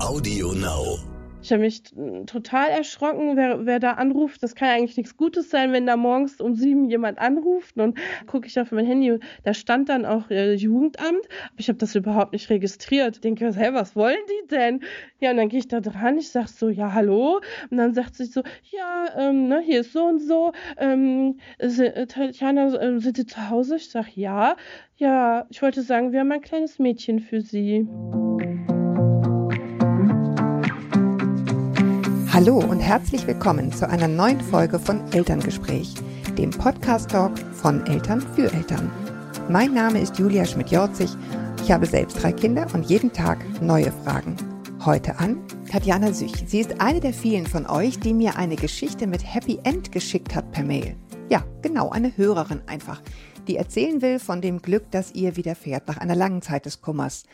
Audio Now. Ich habe mich total erschrocken, wer, wer da anruft. Das kann eigentlich nichts Gutes sein, wenn da morgens um sieben jemand anruft. Und gucke ich auf mein Handy, da stand dann auch äh, Jugendamt. Aber ich habe das überhaupt nicht registriert. Ich denke, hey, was wollen die denn? Ja, und dann gehe ich da dran. Ich sage so, ja, hallo. Und dann sagt sie so, ja, ähm, ne, hier ist so und so. Ähm, äh, Tatjana, äh, sind Sie zu Hause? Ich sage, ja. Ja, ich wollte sagen, wir haben ein kleines Mädchen für Sie. Hallo und herzlich willkommen zu einer neuen Folge von Elterngespräch, dem Podcast-Talk von Eltern für Eltern. Mein Name ist Julia Schmidt-Jorzig. Ich habe selbst drei Kinder und jeden Tag neue Fragen. Heute an Tatjana Süch. Sie ist eine der vielen von euch, die mir eine Geschichte mit Happy End geschickt hat per Mail. Ja, genau, eine Hörerin einfach, die erzählen will von dem Glück, das ihr widerfährt nach einer langen Zeit des Kummers,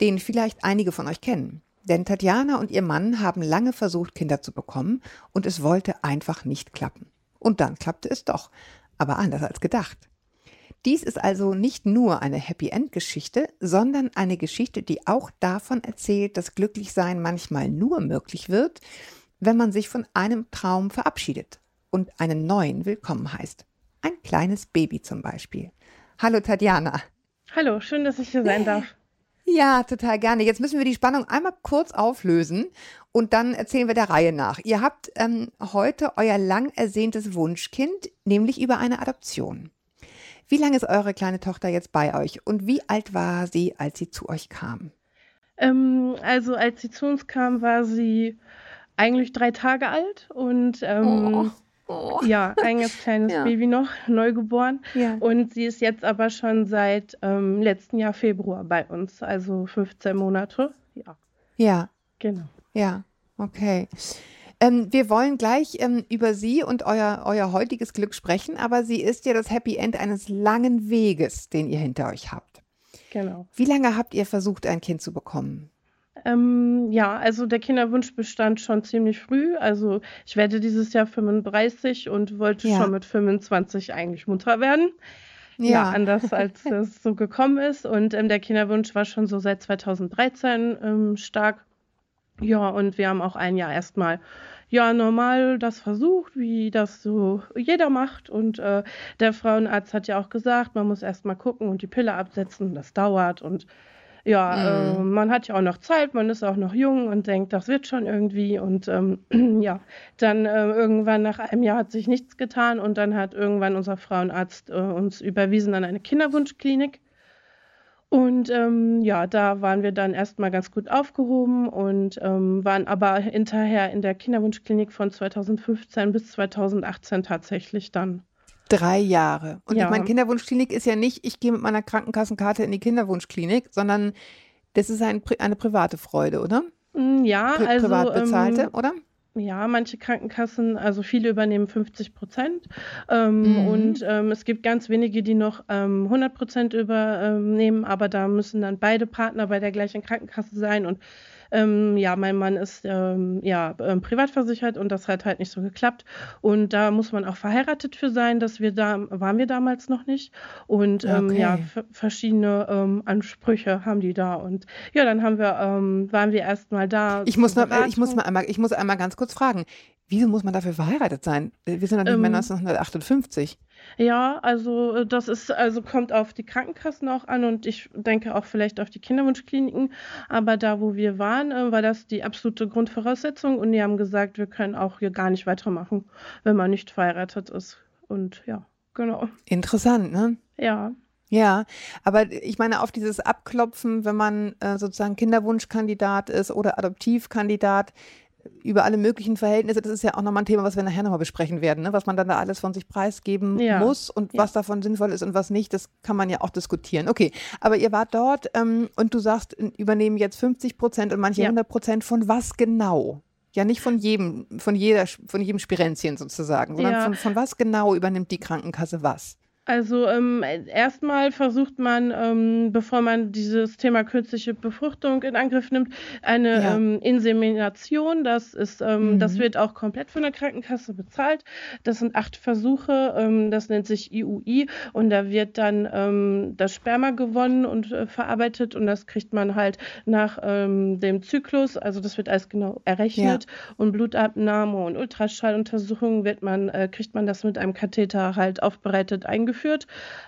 den vielleicht einige von euch kennen. Denn Tatjana und ihr Mann haben lange versucht, Kinder zu bekommen und es wollte einfach nicht klappen. Und dann klappte es doch, aber anders als gedacht. Dies ist also nicht nur eine Happy End Geschichte, sondern eine Geschichte, die auch davon erzählt, dass Glücklichsein manchmal nur möglich wird, wenn man sich von einem Traum verabschiedet und einen neuen willkommen heißt. Ein kleines Baby zum Beispiel. Hallo Tatjana. Hallo, schön, dass ich hier sein darf. Ja, total gerne. Jetzt müssen wir die Spannung einmal kurz auflösen und dann erzählen wir der Reihe nach. Ihr habt ähm, heute euer lang ersehntes Wunschkind, nämlich über eine Adoption. Wie lange ist eure kleine Tochter jetzt bei euch und wie alt war sie, als sie zu euch kam? Ähm, also als sie zu uns kam, war sie eigentlich drei Tage alt und ähm, oh. Oh. Ja, ein ganz kleines ja. Baby noch, neugeboren. Ja. Und sie ist jetzt aber schon seit ähm, letzten Jahr Februar bei uns, also 15 Monate. Ja. Ja. Genau. Ja, okay. Ähm, wir wollen gleich ähm, über Sie und euer, euer heutiges Glück sprechen, aber sie ist ja das Happy End eines langen Weges, den ihr hinter euch habt. Genau. Wie lange habt ihr versucht, ein Kind zu bekommen? Ähm, ja, also der Kinderwunsch bestand schon ziemlich früh. Also ich werde dieses Jahr 35 und wollte ja. schon mit 25 eigentlich Mutter werden. Ja, ja anders als es so gekommen ist. Und ähm, der Kinderwunsch war schon so seit 2013 ähm, stark. Ja, und wir haben auch ein Jahr erstmal ja normal das versucht, wie das so jeder macht. Und äh, der Frauenarzt hat ja auch gesagt, man muss erstmal gucken und die Pille absetzen. Das dauert und ja, mhm. äh, man hat ja auch noch Zeit, man ist auch noch jung und denkt, das wird schon irgendwie. Und ähm, ja, dann äh, irgendwann nach einem Jahr hat sich nichts getan und dann hat irgendwann unser Frauenarzt äh, uns überwiesen an eine Kinderwunschklinik. Und ähm, ja, da waren wir dann erstmal ganz gut aufgehoben und ähm, waren aber hinterher in der Kinderwunschklinik von 2015 bis 2018 tatsächlich dann. Drei Jahre. Und ja. ich meine, Kinderwunschklinik ist ja nicht, ich gehe mit meiner Krankenkassenkarte in die Kinderwunschklinik, sondern das ist ein, eine private Freude, oder? Mm, ja, Pri also. Privat bezahlte, ähm, oder? Ja, manche Krankenkassen, also viele übernehmen 50 Prozent. Ähm, mhm. Und ähm, es gibt ganz wenige, die noch ähm, 100 Prozent übernehmen, aber da müssen dann beide Partner bei der gleichen Krankenkasse sein. Und ähm, ja, mein Mann ist ähm, ja ähm, privat versichert und das hat halt nicht so geklappt. Und da muss man auch verheiratet für sein, dass wir da waren wir damals noch nicht. Und ähm, okay. ja, verschiedene ähm, Ansprüche haben die da. Und ja, dann haben wir, ähm, waren wir erstmal da. Ich muss, noch, ich muss mal einmal, ich muss einmal ganz kurz fragen. Wieso muss man dafür verheiratet sein? Wir sind doch nicht mehr 1958. Ja, also äh, das ist, also kommt auf die Krankenkassen auch an und ich denke auch vielleicht auf die Kinderwunschkliniken. Aber da, wo wir waren, äh, war das die absolute Grundvoraussetzung und die haben gesagt, wir können auch hier gar nicht weitermachen, wenn man nicht verheiratet ist. Und ja, genau. Interessant, ne? Ja. Ja, aber ich meine, auf dieses Abklopfen, wenn man äh, sozusagen Kinderwunschkandidat ist oder Adoptivkandidat, über alle möglichen Verhältnisse, das ist ja auch nochmal ein Thema, was wir nachher nochmal besprechen werden, ne? was man dann da alles von sich preisgeben ja. muss und ja. was davon sinnvoll ist und was nicht, das kann man ja auch diskutieren. Okay, aber ihr wart dort ähm, und du sagst, übernehmen jetzt 50 Prozent und manche ja. 100 Prozent von was genau? Ja, nicht von jedem, von jeder, von jedem Spirenzchen sozusagen, sondern von, von was genau übernimmt die Krankenkasse was? Also ähm, erstmal versucht man, ähm, bevor man dieses Thema künstliche Befruchtung in Angriff nimmt, eine ja. ähm, Insemination. Das ist, ähm, mhm. das wird auch komplett von der Krankenkasse bezahlt. Das sind acht Versuche. Ähm, das nennt sich IUI und da wird dann ähm, das Sperma gewonnen und äh, verarbeitet und das kriegt man halt nach dem Zyklus. Also das wird alles genau errechnet ja. und Blutabnahme und Ultraschalluntersuchungen wird man äh, kriegt man das mit einem Katheter halt aufbereitet eingeführt geführt.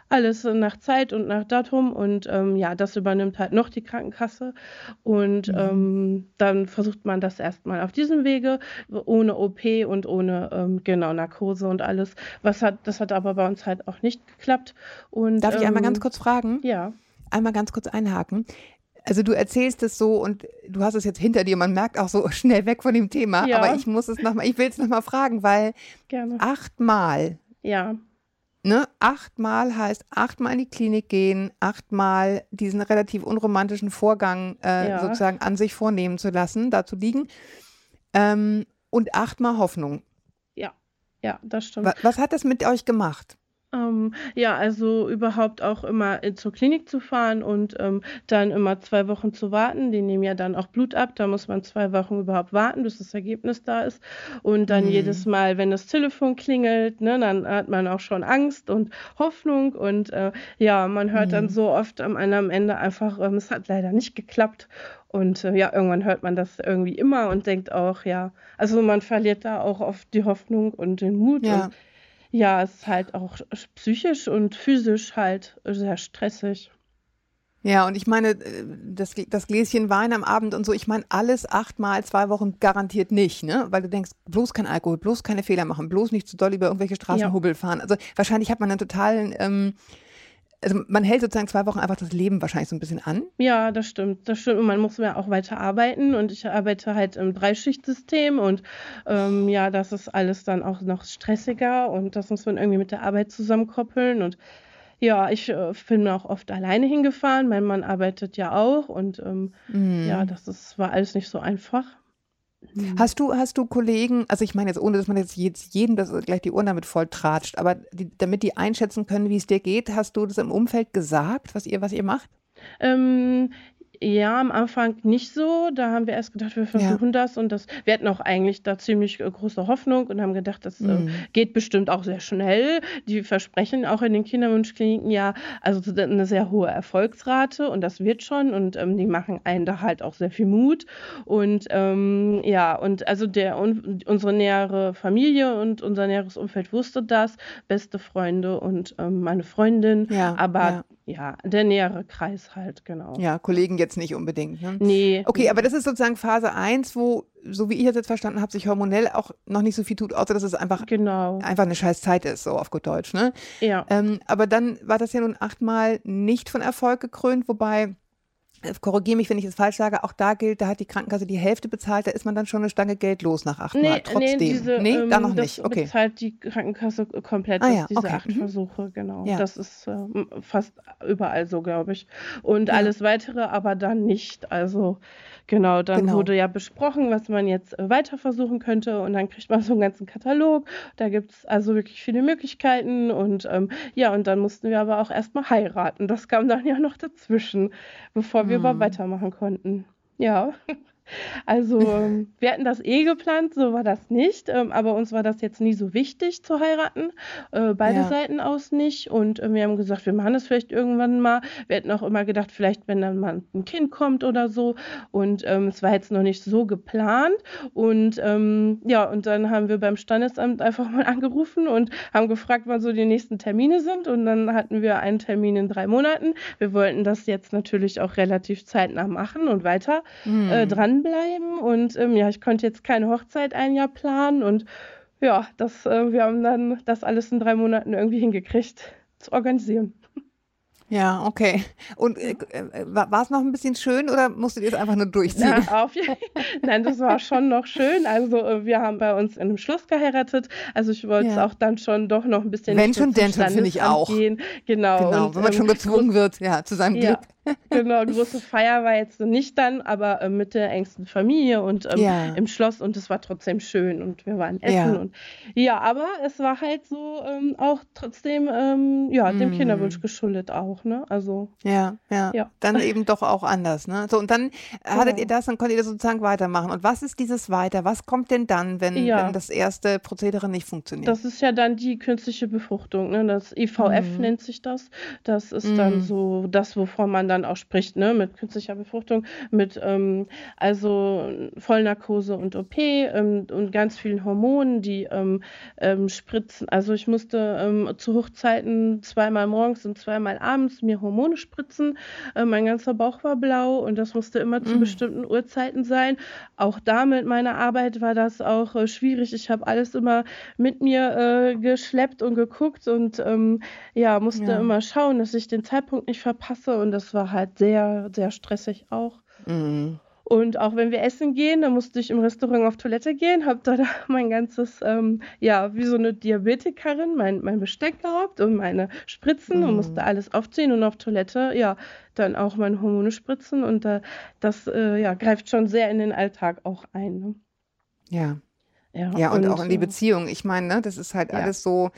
Alles nach Zeit und nach Datum. Und ähm, ja, das übernimmt halt noch die Krankenkasse. Und mhm. ähm, dann versucht man das erstmal auf diesem Wege, ohne OP und ohne ähm, genau Narkose und alles. Was hat, das hat aber bei uns halt auch nicht geklappt. Und, Darf ich einmal ganz ähm, kurz fragen? Ja. Einmal ganz kurz einhaken. Also du erzählst es so und du hast es jetzt hinter dir. Man merkt auch so schnell weg von dem Thema. Ja. Aber ich muss es nochmal, ich will es nochmal fragen, weil Gerne. achtmal ja. Ne, achtmal heißt achtmal in die Klinik gehen, achtmal diesen relativ unromantischen Vorgang äh, ja. sozusagen an sich vornehmen zu lassen, dazu liegen. Ähm, und achtmal Hoffnung. Ja, ja, das stimmt. Was, was hat das mit euch gemacht? Ähm, ja, also überhaupt auch immer äh, zur Klinik zu fahren und ähm, dann immer zwei Wochen zu warten. Die nehmen ja dann auch Blut ab. Da muss man zwei Wochen überhaupt warten, bis das Ergebnis da ist. Und dann mhm. jedes Mal, wenn das Telefon klingelt, ne, dann hat man auch schon Angst und Hoffnung. Und äh, ja, man hört mhm. dann so oft am, am Ende einfach, ähm, es hat leider nicht geklappt. Und äh, ja, irgendwann hört man das irgendwie immer und denkt auch, ja, also man verliert da auch oft die Hoffnung und den Mut. Ja. Und ja, es ist halt auch psychisch und physisch halt sehr stressig. Ja, und ich meine, äh, das, das Gläschen Wein am Abend und so, ich meine, alles achtmal, zwei Wochen garantiert nicht, ne? Weil du denkst, bloß kein Alkohol, bloß keine Fehler machen, bloß nicht zu doll über irgendwelche Straßenhubbel ja. fahren. Also wahrscheinlich hat man einen totalen ähm, also man hält sozusagen zwei Wochen einfach das Leben wahrscheinlich so ein bisschen an. Ja, das stimmt. Das stimmt. Und man muss ja auch weiter arbeiten. Und ich arbeite halt im Dreischichtsystem und ähm, ja, das ist alles dann auch noch stressiger und das muss man irgendwie mit der Arbeit zusammenkoppeln. Und ja, ich äh, bin auch oft alleine hingefahren. Mein Mann arbeitet ja auch und ähm, mm. ja, das ist, war alles nicht so einfach. Mhm. Hast du, hast du Kollegen, also ich meine jetzt, ohne dass man jetzt jedem das gleich die Ohren damit voll tratscht, aber die, damit die einschätzen können, wie es dir geht, hast du das im Umfeld gesagt, was ihr, was ihr macht? Ähm, ja, am Anfang nicht so. Da haben wir erst gedacht, wir versuchen ja. das und das. Wir hatten auch eigentlich da ziemlich äh, große Hoffnung und haben gedacht, das äh, mhm. äh, geht bestimmt auch sehr schnell. Die versprechen auch in den Kinderwunschkliniken ja also eine sehr hohe Erfolgsrate und das wird schon und ähm, die machen einen da halt auch sehr viel Mut und ähm, ja und also der un, unsere nähere Familie und unser näheres Umfeld wusste das, beste Freunde und ähm, meine Freundin, ja, aber ja. ja, der nähere Kreis halt genau. Ja, Kollegen jetzt nicht unbedingt. Ne? Nee. Okay, aber das ist sozusagen Phase 1, wo, so wie ich das jetzt verstanden habe, sich hormonell auch noch nicht so viel tut, außer dass es einfach, genau. einfach eine scheiß Zeit ist, so auf gut Deutsch. Ne? Ja. Ähm, aber dann war das ja nun achtmal nicht von Erfolg gekrönt, wobei korrigiere mich, wenn ich es falsch sage, auch da gilt, da hat die Krankenkasse die Hälfte bezahlt, da ist man dann schon eine Stange Geld los nach acht nee, Mal. Trotzdem. Nee, diese, nee ähm, da noch nicht. Okay. bezahlt die Krankenkasse komplett, ah, ja, diese okay. acht mhm. Versuche, genau. Ja. Das ist äh, fast überall so, glaube ich. Und ja. alles weitere aber dann nicht. Also Genau, dann genau. wurde ja besprochen, was man jetzt äh, weiter versuchen könnte und dann kriegt man so einen ganzen Katalog. Da gibt es also wirklich viele Möglichkeiten und ähm, ja, und dann mussten wir aber auch erstmal heiraten. Das kam dann ja noch dazwischen, bevor wir hm. überhaupt weitermachen konnten. Ja. Also ähm, wir hatten das eh geplant, so war das nicht, ähm, aber uns war das jetzt nie so wichtig zu heiraten, äh, beide ja. Seiten aus nicht und äh, wir haben gesagt, wir machen das vielleicht irgendwann mal. Wir hätten auch immer gedacht, vielleicht wenn dann mal ein Kind kommt oder so und ähm, es war jetzt noch nicht so geplant und ähm, ja und dann haben wir beim Standesamt einfach mal angerufen und haben gefragt, wann so die nächsten Termine sind und dann hatten wir einen Termin in drei Monaten. Wir wollten das jetzt natürlich auch relativ zeitnah machen und weiter mhm. äh, dran dranbleiben. Und ähm, ja, ich konnte jetzt keine Hochzeit ein Jahr planen. Und ja, das, äh, wir haben dann das alles in drei Monaten irgendwie hingekriegt zu organisieren. Ja, okay. Und äh, äh war es noch ein bisschen schön oder musstet ihr es einfach nur durchziehen? Na, auf Nein, das war schon noch schön. Also äh, wir haben bei uns in einem Schloss geheiratet. Also ich wollte es auch dann schon doch noch ein bisschen Wenn schon, denn schon finde ich auch. Gehen. Genau. genau. Und, wenn man ähm, schon gezwungen wird, ja, zu seinem ja. Glück. Genau, große Feier war jetzt nicht dann, aber äh, mit der engsten Familie und ähm, ja. im Schloss und es war trotzdem schön und wir waren essen ja. und ja, aber es war halt so ähm, auch trotzdem ähm, ja dem mm. Kinderwunsch geschuldet auch, ne? Also ja, ja, ja, dann eben doch auch anders, ne? So und dann hattet ihr das, dann konntet ihr das sozusagen weitermachen. Und was ist dieses weiter? Was kommt denn dann, wenn, wenn das erste Prozedere nicht funktioniert? Das ist ja dann die künstliche Befruchtung, ne? Das IVF mm. nennt sich das. Das ist mm. dann so das, wovon man dann auch spricht, ne? Mit künstlicher Befruchtung, mit ähm, also Vollnarkose und OP ähm, und ganz vielen Hormonen, die ähm, ähm, spritzen. Also ich musste ähm, zu Hochzeiten zweimal morgens und zweimal abends mir Hormone spritzen. Äh, mein ganzer Bauch war blau und das musste immer zu mm. bestimmten Uhrzeiten sein. Auch da mit meiner Arbeit war das auch äh, schwierig. Ich habe alles immer mit mir äh, geschleppt und geguckt und ja, musste ja. immer schauen, dass ich den Zeitpunkt nicht verpasse und das war halt sehr, sehr stressig auch. Mhm. Und auch wenn wir essen gehen, dann musste ich im Restaurant auf Toilette gehen, habe da mein ganzes, ähm, ja, wie so eine Diabetikerin, mein, mein Besteck gehabt und meine Spritzen mhm. und musste alles aufziehen und auf Toilette, ja, dann auch meine Hormone spritzen und äh, das, äh, ja, greift schon sehr in den Alltag auch ein. Ne? Ja. Ja, ja und, und, auch in die Beziehung. Ich meine, ne, das ist halt ja. alles so.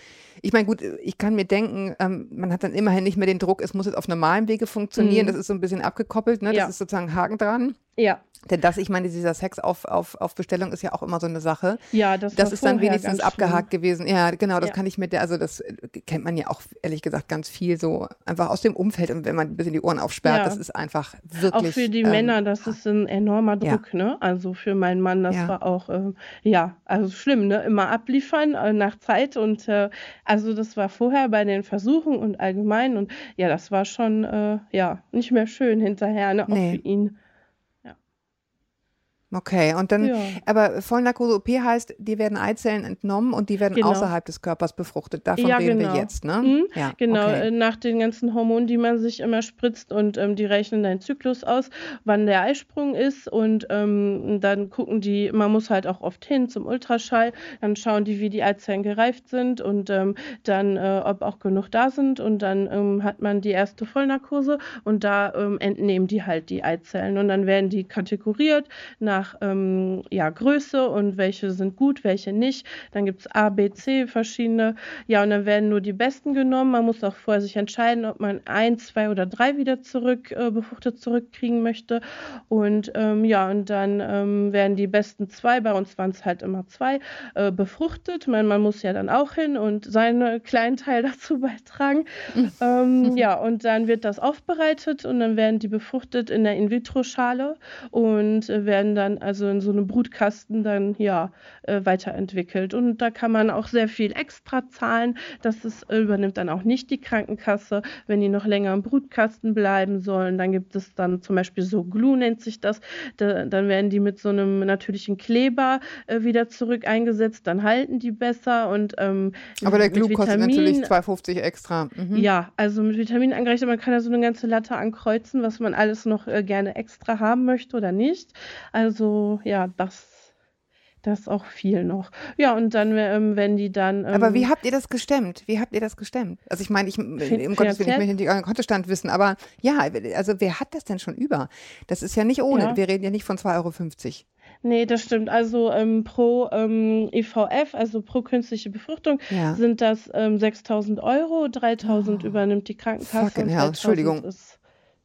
Ich meine, gut, ich kann mir denken, ähm, man hat dann immerhin nicht mehr den Druck, es muss jetzt auf normalem Wege funktionieren. Mhm. Das ist so ein bisschen abgekoppelt, ne? Das ja. ist sozusagen Haken dran. Ja. Denn das, ich meine, dieser Sex auf, auf, auf Bestellung ist ja auch immer so eine Sache. Ja, das, das ist dann wenigstens abgehakt schlimm. gewesen. Ja, genau, das ja. kann ich mit der, also das kennt man ja auch ehrlich gesagt ganz viel so einfach aus dem Umfeld und wenn man ein bisschen die Ohren aufsperrt, ja. das ist einfach wirklich. Auch für die ähm, Männer, das ist ein enormer Druck, ja. ne? Also für meinen Mann, das war auch, äh, ja, also schlimm, ne? Immer abliefern äh, nach Zeit und äh, also das war vorher bei den Versuchen und allgemein und ja, das war schon, äh, ja, nicht mehr schön hinterher, ne? Auch nee. für ihn. Okay, und dann, ja. aber Vollnarkose-OP heißt, die werden Eizellen entnommen und die werden genau. außerhalb des Körpers befruchtet. Davon ja, reden genau. wir jetzt, ne? Mhm, ja, genau, okay. Äh, nach den ganzen Hormonen, die man sich immer spritzt und ähm, die rechnen deinen Zyklus aus, wann der Eisprung ist und ähm, dann gucken die, man muss halt auch oft hin zum Ultraschall, dann schauen die, wie die Eizellen gereift sind und ähm, dann, äh, ob auch genug da sind und dann ähm, hat man die erste Vollnarkose und da ähm, entnehmen die halt die Eizellen und dann werden die kategoriert nach nach ähm, ja, Größe und welche sind gut, welche nicht. Dann gibt es A, B, C verschiedene. Ja, und dann werden nur die besten genommen. Man muss auch vorher sich entscheiden, ob man ein, zwei oder drei wieder zurück, äh, befruchtet zurückkriegen möchte. Und ähm, ja, und dann ähm, werden die besten zwei, bei uns waren es halt immer zwei, äh, befruchtet. Man, man muss ja dann auch hin und seinen kleinen Teil dazu beitragen. ähm, ja, und dann wird das aufbereitet und dann werden die befruchtet in der In-vitro-Schale und äh, werden dann dann also in so einem Brutkasten dann ja äh, weiterentwickelt. Und da kann man auch sehr viel extra zahlen. Das ist, äh, übernimmt dann auch nicht die Krankenkasse, wenn die noch länger im Brutkasten bleiben sollen. Dann gibt es dann zum Beispiel so Glue nennt sich das. Da, dann werden die mit so einem natürlichen Kleber äh, wieder zurück eingesetzt. Dann halten die besser und ähm, aber der Glue kostet natürlich 2,50 extra. Mhm. Ja, also mit Vitaminen angerechnet, man kann ja so eine ganze Latte ankreuzen, was man alles noch äh, gerne extra haben möchte oder nicht. Also also ja, das, das auch viel noch. Ja, und dann, ähm, wenn die dann. Ähm, aber wie habt ihr das gestemmt? Wie habt ihr das gestemmt? Also ich meine, ich, im Gottes Willen, ich möchte nicht euren Kontostand wissen, aber ja, also wer hat das denn schon über? Das ist ja nicht ohne. Ja. Wir reden ja nicht von 2,50 Euro. Nee, das stimmt. Also ähm, pro ähm, IVF, also pro künstliche Befruchtung, ja. sind das ähm, 6.000 Euro, 3.000 oh. übernimmt die Krankenkasse. Fucking hell, Entschuldigung. Ist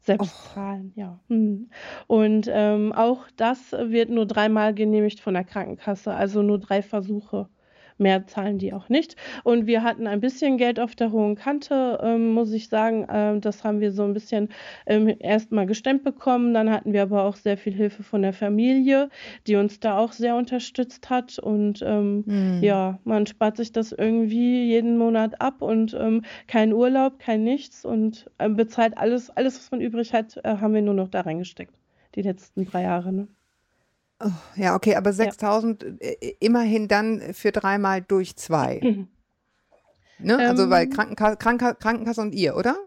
Selbstzahlen, oh. ja. Hm. Und ähm, auch das wird nur dreimal genehmigt von der Krankenkasse, also nur drei Versuche mehr zahlen die auch nicht. Und wir hatten ein bisschen Geld auf der hohen Kante, ähm, muss ich sagen. Ähm, das haben wir so ein bisschen ähm, erstmal gestemmt bekommen. Dann hatten wir aber auch sehr viel Hilfe von der Familie, die uns da auch sehr unterstützt hat. Und mhm. ja, man spart sich das irgendwie jeden Monat ab und ähm, kein Urlaub, kein nichts und äh, bezahlt alles, alles, was man übrig hat, äh, haben wir nur noch da reingesteckt. Die letzten drei Jahre. Ne? Oh, ja, okay, aber 6000 ja. Äh, immerhin dann für dreimal durch zwei. Mhm. Ne? Also, ähm, weil Krankenkasse, Krankenkasse und ihr, oder?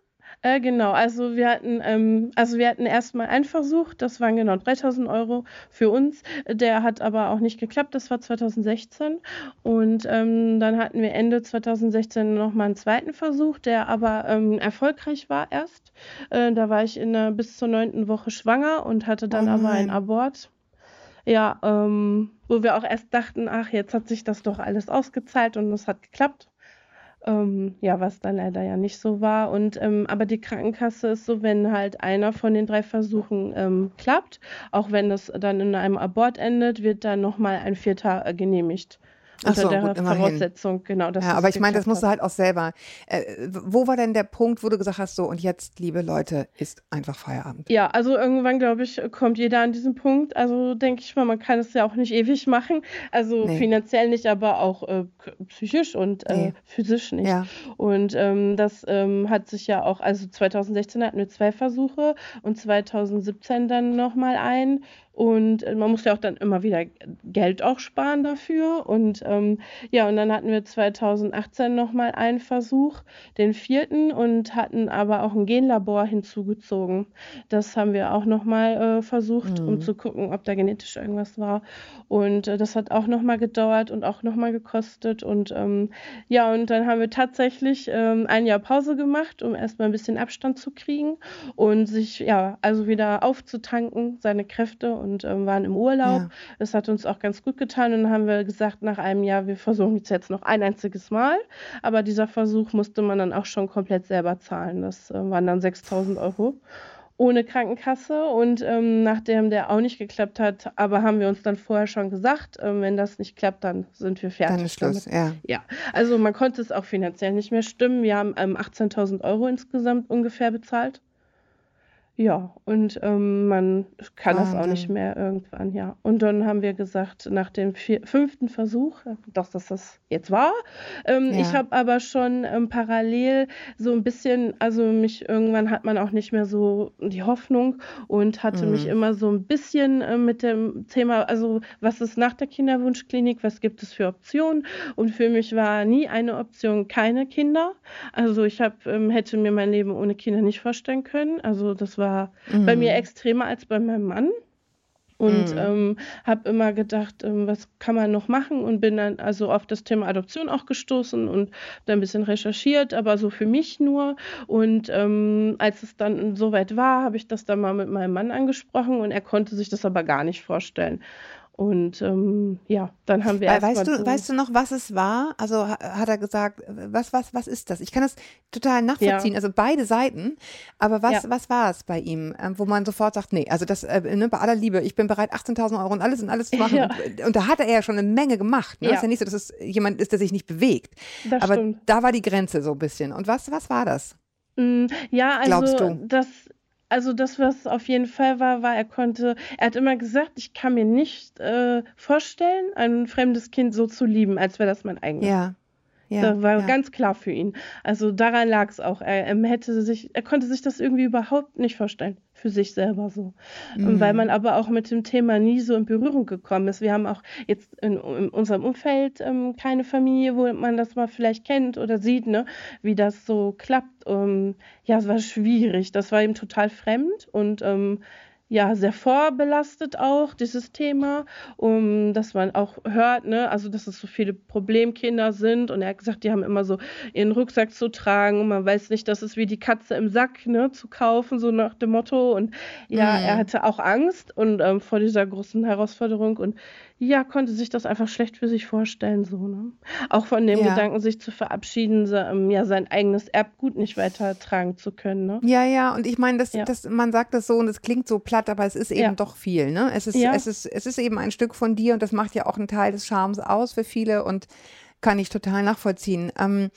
Äh, genau, also wir hatten, ähm, also wir hatten erstmal einen Versuch, das waren genau 3000 Euro für uns. Der hat aber auch nicht geklappt, das war 2016. Und ähm, dann hatten wir Ende 2016 nochmal einen zweiten Versuch, der aber ähm, erfolgreich war erst. Äh, da war ich in der, bis zur neunten Woche schwanger und hatte dann oh aber einen Abort. Ja, ähm, wo wir auch erst dachten, ach, jetzt hat sich das doch alles ausgezahlt und es hat geklappt. Ähm, ja, was dann leider ja nicht so war. Und ähm, aber die Krankenkasse ist so, wenn halt einer von den drei Versuchen ähm, klappt, auch wenn das dann in einem Abort endet, wird dann nochmal ein vierter äh, genehmigt. Unter so, der gut, Voraussetzung, genau. ja, aber ich meine, das musst du halt auch selber. Äh, wo war denn der Punkt, wo du gesagt hast, so und jetzt, liebe Leute, ist einfach Feierabend? Ja, also irgendwann, glaube ich, kommt jeder an diesen Punkt. Also denke ich mal, man kann es ja auch nicht ewig machen. Also nee. finanziell nicht, aber auch äh, psychisch und äh, nee. physisch nicht. Ja. Und ähm, das ähm, hat sich ja auch, also 2016 hatten wir zwei Versuche und 2017 dann nochmal ein. Und äh, man muss ja auch dann immer wieder Geld auch sparen dafür. Und ähm, ja, und dann hatten wir 2018 nochmal einen Versuch, den vierten, und hatten aber auch ein Genlabor hinzugezogen. Das haben wir auch nochmal äh, versucht, mhm. um zu gucken, ob da genetisch irgendwas war. Und äh, das hat auch nochmal gedauert und auch nochmal gekostet. Und ähm, ja, und dann haben wir tatsächlich ähm, ein Jahr Pause gemacht, um erstmal ein bisschen Abstand zu kriegen und sich, ja, also wieder aufzutanken, seine Kräfte und ähm, waren im Urlaub. Ja. Das hat uns auch ganz gut getan und dann haben wir gesagt, nach einem Jahr, wir versuchen es jetzt noch ein einziges Mal. Aber dieser Versuch musste man dann auch schon komplett selber zahlen. Das äh, waren dann 6000 Euro ohne Krankenkasse und ähm, nachdem der auch nicht geklappt hat, aber haben wir uns dann vorher schon gesagt, ähm, wenn das nicht klappt, dann sind wir fertig. Dann ist Schluss, damit. ja. Ja, also man konnte es auch finanziell nicht mehr stimmen. Wir haben ähm, 18.000 Euro insgesamt ungefähr bezahlt. Ja, und ähm, man kann das auch nicht mehr irgendwann, ja. Und dann haben wir gesagt, nach dem vier, fünften Versuch, dass das das jetzt war. Ähm, ja. Ich habe aber schon ähm, parallel so ein bisschen, also mich irgendwann hat man auch nicht mehr so die Hoffnung und hatte mhm. mich immer so ein bisschen äh, mit dem Thema, also was ist nach der Kinderwunschklinik, was gibt es für Optionen? Und für mich war nie eine Option keine Kinder. Also ich hab, ähm, hätte mir mein Leben ohne Kinder nicht vorstellen können. Also das war war mhm. bei mir extremer als bei meinem Mann. Und mhm. ähm, habe immer gedacht, ähm, was kann man noch machen und bin dann also auf das Thema Adoption auch gestoßen und da ein bisschen recherchiert, aber so für mich nur. Und ähm, als es dann soweit war, habe ich das dann mal mit meinem Mann angesprochen und er konnte sich das aber gar nicht vorstellen. Und ähm, ja, dann haben wir weißt du, so weißt du noch, was es war? Also hat er gesagt, was, was, was ist das? Ich kann das total nachvollziehen. Ja. Also beide Seiten. Aber was, ja. was war es bei ihm, ähm, wo man sofort sagt, nee, also das, äh, ne, bei aller Liebe, ich bin bereit, 18.000 Euro und alles und alles zu machen. Ja. Und, und, da hat er ja schon eine Menge gemacht. Ne? Ja. ist ja nicht so, dass es jemand ist, der sich nicht bewegt. Das Aber stimmt. da war die Grenze so ein bisschen. Und was, was war das? Mm, ja, also das also das, was auf jeden Fall war, war, er konnte, er hat immer gesagt, ich kann mir nicht äh, vorstellen, ein fremdes Kind so zu lieben, als wäre das mein eigenes. Ja. Ja, das war ja. ganz klar für ihn. Also daran lag es auch. Er, er, hätte sich, er konnte sich das irgendwie überhaupt nicht vorstellen für sich selber so. Mhm. Weil man aber auch mit dem Thema nie so in Berührung gekommen ist. Wir haben auch jetzt in, in unserem Umfeld ähm, keine Familie, wo man das mal vielleicht kennt oder sieht, ne, wie das so klappt. Ähm, ja, es war schwierig. Das war ihm total fremd und ähm, ja sehr vorbelastet auch, dieses Thema, um dass man auch hört, ne, also dass es so viele Problemkinder sind. Und er hat gesagt, die haben immer so ihren Rucksack zu tragen. Und man weiß nicht, dass es wie die Katze im Sack, ne, zu kaufen, so nach dem Motto. Und ja, mhm. er hatte auch Angst und ähm, vor dieser großen Herausforderung. Und ja, konnte sich das einfach schlecht für sich vorstellen, so, ne? Auch von dem ja. Gedanken, sich zu verabschieden, so, ähm, ja, sein eigenes Erbgut nicht weitertragen zu können, ne? Ja, ja, und ich meine, das, ja. das, man sagt das so und es klingt so platt, aber es ist eben ja. doch viel, ne? Es ist, es ist, es ist eben ein Stück von dir und das macht ja auch einen Teil des Charmes aus für viele und kann ich total nachvollziehen. Ähm,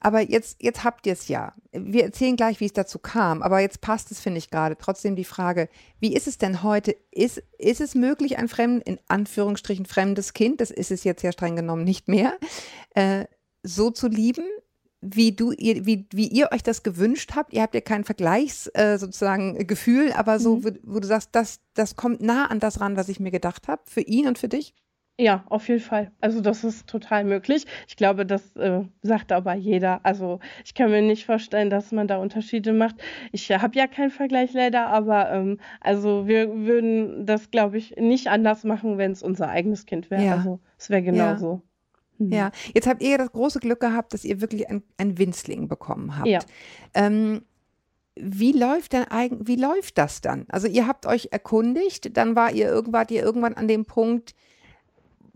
aber jetzt, jetzt habt ihr es ja. Wir erzählen gleich, wie es dazu kam. Aber jetzt passt es, finde ich gerade. Trotzdem die Frage, wie ist es denn heute? Ist, ist es möglich, ein fremd, in Anführungsstrichen fremdes Kind, das ist es jetzt ja streng genommen nicht mehr, äh, so zu lieben, wie du, ihr, wie, wie ihr euch das gewünscht habt? Ihr habt ja kein Vergleichs, äh, sozusagen Gefühl, aber so, mhm. wo, wo, du sagst, das, das kommt nah an das ran, was ich mir gedacht habe, für ihn und für dich? Ja, auf jeden Fall. Also das ist total möglich. Ich glaube, das äh, sagt aber jeder. Also ich kann mir nicht vorstellen, dass man da Unterschiede macht. Ich habe ja keinen Vergleich leider, aber ähm, also wir würden das, glaube ich, nicht anders machen, wenn es unser eigenes Kind wäre. Ja. Also es wäre genauso. Ja. Mhm. ja. jetzt habt ihr das große Glück gehabt, dass ihr wirklich ein, Winzling bekommen habt. Ja. Ähm, wie läuft denn eigentlich, wie läuft das dann? Also ihr habt euch erkundigt, dann war ihr irgendwann, ihr irgendwann an dem Punkt,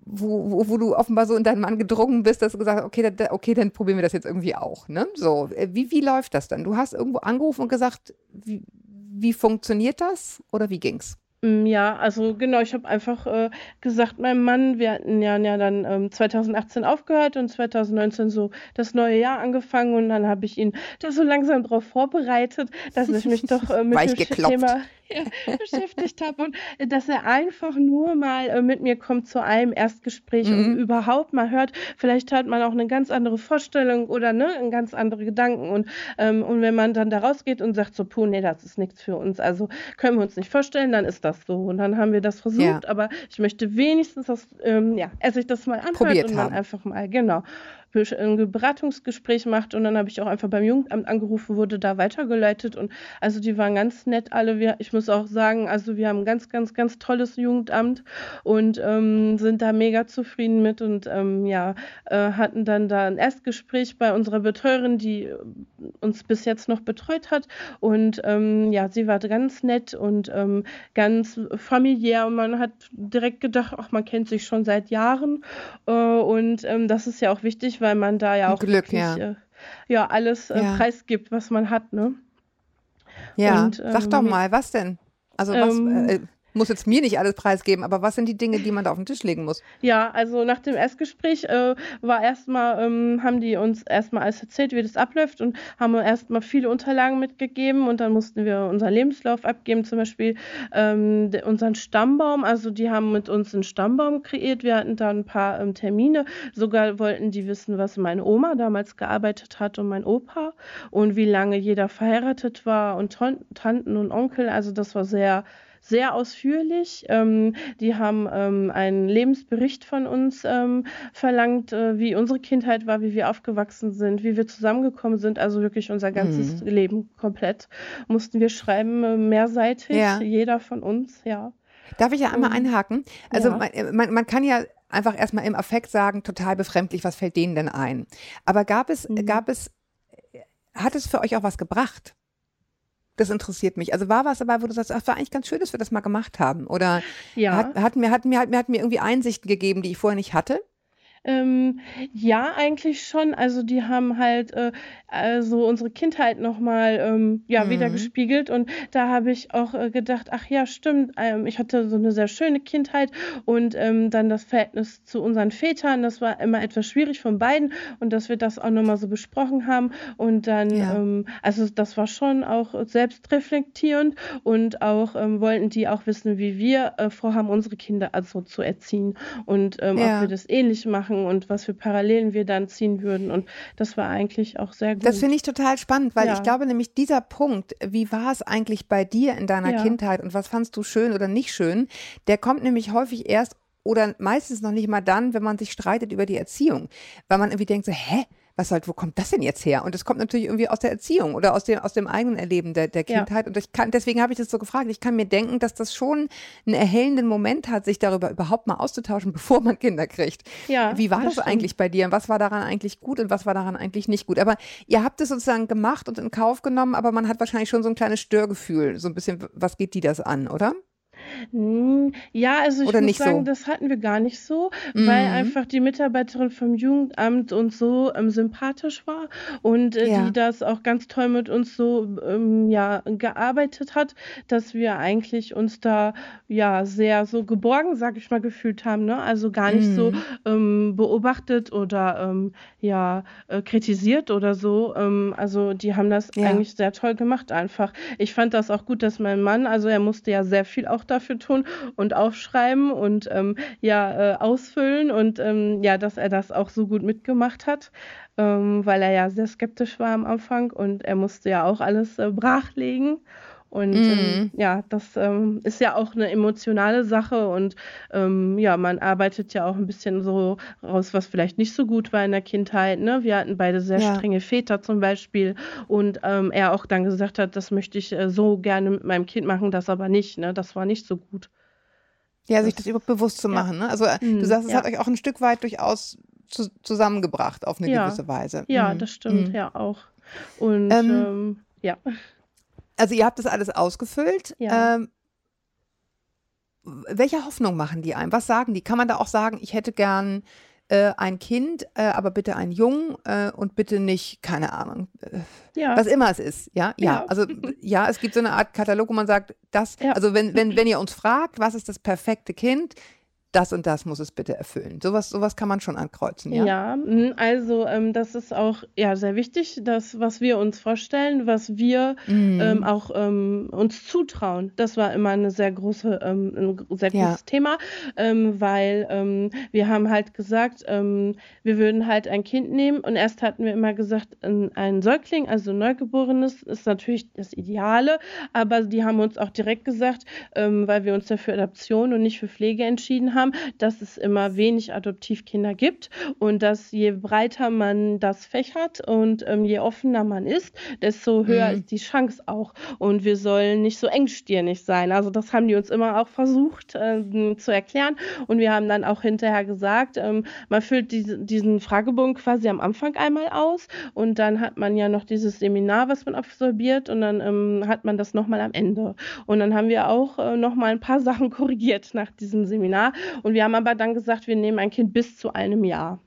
wo, wo, wo, du offenbar so in deinen Mann gedrungen bist, dass du gesagt hast, okay, da, okay, dann probieren wir das jetzt irgendwie auch. Ne? So, äh, wie, wie läuft das dann? Du hast irgendwo angerufen und gesagt, wie, wie funktioniert das oder wie ging's? Mm, ja, also genau, ich habe einfach äh, gesagt, meinem Mann, wir hatten ja, ja dann ähm, 2018 aufgehört und 2019 so das neue Jahr angefangen und dann habe ich ihn da so langsam darauf vorbereitet, dass ich mich doch äh, mit dem Thema beschäftigt habe und äh, dass er einfach nur mal äh, mit mir kommt zu einem Erstgespräch mhm. und überhaupt mal hört, vielleicht hat man auch eine ganz andere Vorstellung oder ne, ganz andere Gedanken und, ähm, und wenn man dann da rausgeht und sagt so, puh, nee, das ist nichts für uns, also können wir uns nicht vorstellen, dann ist das so und dann haben wir das versucht, ja. aber ich möchte wenigstens, dass ähm, ja, er sich das mal anhört Probiert und dann einfach mal, genau, ein Beratungsgespräch macht und dann habe ich auch einfach beim Jugendamt angerufen, wurde da weitergeleitet und also die waren ganz nett alle. Wir, ich muss auch sagen, also wir haben ein ganz, ganz, ganz tolles Jugendamt und ähm, sind da mega zufrieden mit und ähm, ja, äh, hatten dann da ein Erstgespräch bei unserer Betreuerin, die uns bis jetzt noch betreut hat und ähm, ja, sie war ganz nett und ähm, ganz familiär und man hat direkt gedacht, ach, man kennt sich schon seit Jahren äh, und ähm, das ist ja auch wichtig, weil man da ja auch Glück, wirklich, ja. Äh, ja alles äh, ja. preisgibt, was man hat, ne? Ja, Und, sag doch ähm, mal, was denn? Also was, ähm, äh, muss jetzt mir nicht alles preisgeben, aber was sind die Dinge, die man da auf den Tisch legen muss? Ja, also nach dem Erstgespräch äh, war erstmal, ähm, haben die uns erstmal alles erzählt, wie das abläuft und haben erstmal viele Unterlagen mitgegeben und dann mussten wir unseren Lebenslauf abgeben, zum Beispiel ähm, unseren Stammbaum. Also die haben mit uns einen Stammbaum kreiert. Wir hatten da ein paar ähm, Termine. Sogar wollten die wissen, was meine Oma damals gearbeitet hat und mein Opa und wie lange jeder verheiratet war und Tanten und Onkel. Also das war sehr sehr ausführlich. Ähm, die haben ähm, einen Lebensbericht von uns ähm, verlangt, äh, wie unsere Kindheit war, wie wir aufgewachsen sind, wie wir zusammengekommen sind. Also wirklich unser ganzes mhm. Leben komplett mussten wir schreiben, äh, mehrseitig, ja. jeder von uns, ja. Darf ich ja einmal ähm, einhaken? Also ja. man, äh, man, man kann ja einfach erstmal im Affekt sagen, total befremdlich, was fällt denen denn ein? Aber gab es, mhm. gab es, hat es für euch auch was gebracht? Das interessiert mich. Also war was dabei, wo du sagst, ach, war eigentlich ganz schön, dass wir das mal gemacht haben? Oder ja. hat, hat, mir, hat, mir, hat, mir, hat mir irgendwie Einsichten gegeben, die ich vorher nicht hatte? Ähm, ja, eigentlich schon. Also die haben halt äh, also unsere Kindheit nochmal ähm, ja, mhm. wieder gespiegelt und da habe ich auch äh, gedacht, ach ja, stimmt, ähm, ich hatte so eine sehr schöne Kindheit und ähm, dann das Verhältnis zu unseren Vätern, das war immer etwas schwierig von beiden und dass wir das auch nochmal so besprochen haben und dann, ja. Ähm, also das war schon auch selbstreflektierend und auch ähm, wollten die auch wissen, wie wir äh, vorhaben, unsere Kinder also zu erziehen und ähm, ja. ob wir das ähnlich machen machen und was für Parallelen wir dann ziehen würden. Und das war eigentlich auch sehr gut. Das finde ich total spannend, weil ja. ich glaube nämlich dieser Punkt, wie war es eigentlich bei dir in deiner ja. Kindheit und was fandst du schön oder nicht schön, der kommt nämlich häufig erst oder meistens noch nicht mal dann, wenn man sich streitet über die Erziehung, weil man irgendwie denkt so, hä? Was halt, wo kommt das denn jetzt her? Und das kommt natürlich irgendwie aus der Erziehung oder aus dem, aus dem eigenen Erleben der, der Kindheit. Ja. Und ich kann, deswegen habe ich das so gefragt. Ich kann mir denken, dass das schon einen erhellenden Moment hat, sich darüber überhaupt mal auszutauschen, bevor man Kinder kriegt. Ja, Wie war das, das eigentlich bei dir? Und was war daran eigentlich gut und was war daran eigentlich nicht gut? Aber ihr habt es sozusagen gemacht und in Kauf genommen, aber man hat wahrscheinlich schon so ein kleines Störgefühl. So ein bisschen, was geht die das an, oder? Hm, ja, also ich Oder muss sagen, so? das hatten wir gar nicht so, mhm. weil einfach die Mitarbeiterin vom Jugendamt uns so ähm, sympathisch war und äh, ja. die das auch ganz toll mit uns so ähm, ja, gearbeitet hat, dass wir eigentlich uns da ja sehr so geborgen, sag ich mal, gefühlt haben. Ne? Also gar nicht mhm. so ähm, beobachtet oder ähm, ja äh, kritisiert oder so. Ähm, also die haben das ja. eigentlich sehr toll gemacht einfach. Ich fand das auch gut, dass mein Mann, also er musste ja sehr viel auch dafür dafür tun und aufschreiben und ähm, ja äh, ausfüllen und ähm, ja, dass er das auch so gut mitgemacht hat, ähm, weil er ja sehr skeptisch war am Anfang und er musste ja auch alles äh, brachlegen. Und mhm. ähm, ja, das ähm, ist ja auch eine emotionale Sache und ähm, ja, man arbeitet ja auch ein bisschen so raus, was vielleicht nicht so gut war in der Kindheit. Ne? Wir hatten beide sehr ja. strenge Väter zum Beispiel und ähm, er auch dann gesagt hat, das möchte ich äh, so gerne mit meinem Kind machen, das aber nicht. Ne? Das war nicht so gut. Ja, sich das überhaupt bewusst zu machen. Ne? Also mhm, du sagst, es ja. hat euch auch ein Stück weit durchaus zu, zusammengebracht auf eine ja. gewisse Weise. Ja, mhm. das stimmt, mhm. ja auch. Und ähm, ähm, ja. Also ihr habt das alles ausgefüllt. Ja. Ähm, welche Hoffnung machen die einem? Was sagen die? Kann man da auch sagen, ich hätte gern äh, ein Kind, äh, aber bitte ein Jung äh, und bitte nicht, keine Ahnung, äh, ja. was immer es ist. Ja? ja, ja. Also ja, es gibt so eine Art Katalog, wo man sagt, das, ja. also wenn, wenn, wenn ihr uns fragt, was ist das perfekte Kind, das und das muss es bitte erfüllen. Sowas, sowas kann man schon ankreuzen, ja? Ja, mhm, also ähm, das ist auch ja, sehr wichtig, das, was wir uns vorstellen, was wir mhm. ähm, auch ähm, uns zutrauen. Das war immer eine sehr große, ähm, ein sehr großes ja. Thema, ähm, weil ähm, wir haben halt gesagt, wir würden halt ein Kind nehmen und erst hatten wir immer gesagt, ein, ein Säugling, also ein Neugeborenes, ist natürlich das Ideale, aber die haben uns auch direkt gesagt, weil wir uns dafür Adoption und nicht für Pflege entschieden haben, haben, dass es immer wenig Adoptivkinder gibt und dass je breiter man das fächert und ähm, je offener man ist, desto höher mhm. ist die Chance auch. Und wir sollen nicht so engstirnig sein. Also das haben die uns immer auch versucht ähm, zu erklären. Und wir haben dann auch hinterher gesagt, ähm, man füllt diese, diesen Fragebogen quasi am Anfang einmal aus und dann hat man ja noch dieses Seminar, was man absolviert und dann ähm, hat man das nochmal am Ende. Und dann haben wir auch äh, nochmal ein paar Sachen korrigiert nach diesem Seminar und wir haben aber dann gesagt, wir nehmen ein Kind bis zu einem Jahr.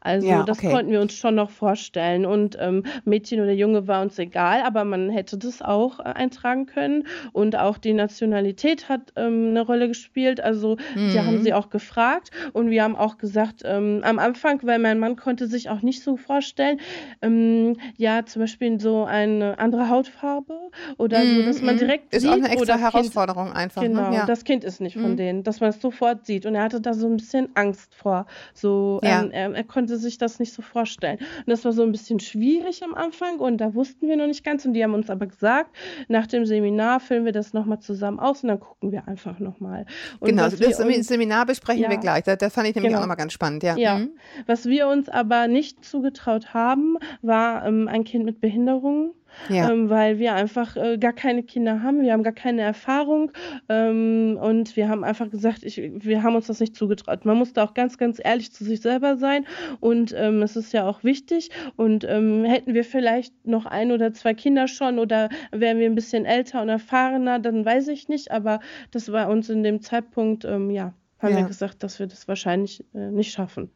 Also ja, das okay. konnten wir uns schon noch vorstellen. Und ähm, Mädchen oder Junge war uns egal, aber man hätte das auch äh, eintragen können. Und auch die Nationalität hat ähm, eine Rolle gespielt. Also mhm. die haben sie auch gefragt. Und wir haben auch gesagt, ähm, am Anfang, weil mein Mann konnte sich auch nicht so vorstellen, ähm, ja, zum Beispiel so eine andere Hautfarbe oder mhm. so, dass man mhm. direkt ist sieht. Ist auch eine extra Herausforderung kind, einfach. Ne? Genau, ne? ja. das Kind ist nicht von mhm. denen, dass man es sofort sieht. Und er hatte da so ein bisschen Angst vor. So, ja. ähm, er, er konnte sich das nicht so vorstellen. Und das war so ein bisschen schwierig am Anfang und da wussten wir noch nicht ganz. Und die haben uns aber gesagt, nach dem Seminar füllen wir das nochmal zusammen aus und dann gucken wir einfach nochmal. Genau, das uns, Seminar besprechen ja, wir gleich. Das, das, fand ich nämlich genau. auch nochmal ganz spannend. Ja. ja. Mhm. Was wir uns aber nicht zugetraut haben, war ähm, ein Kind mit Behinderung ja. ähm, weil wir einfach äh, gar keine Kinder haben, wir haben gar keine Erfahrung ähm, und wir haben einfach gesagt, ich, wir haben uns das nicht zugetraut. Man muss da auch ganz, ganz ehrlich zu sich selber sein und ähm, es ist ja auch wichtig und ähm, hätten wir vielleicht noch ein oder zwei Kinder schon oder wären wir ein bisschen älter und erfahrener, dann weiß ich nicht, aber das war uns in dem Zeitpunkt, ähm, ja, haben ja. wir gesagt, dass wir das wahrscheinlich äh, nicht schaffen.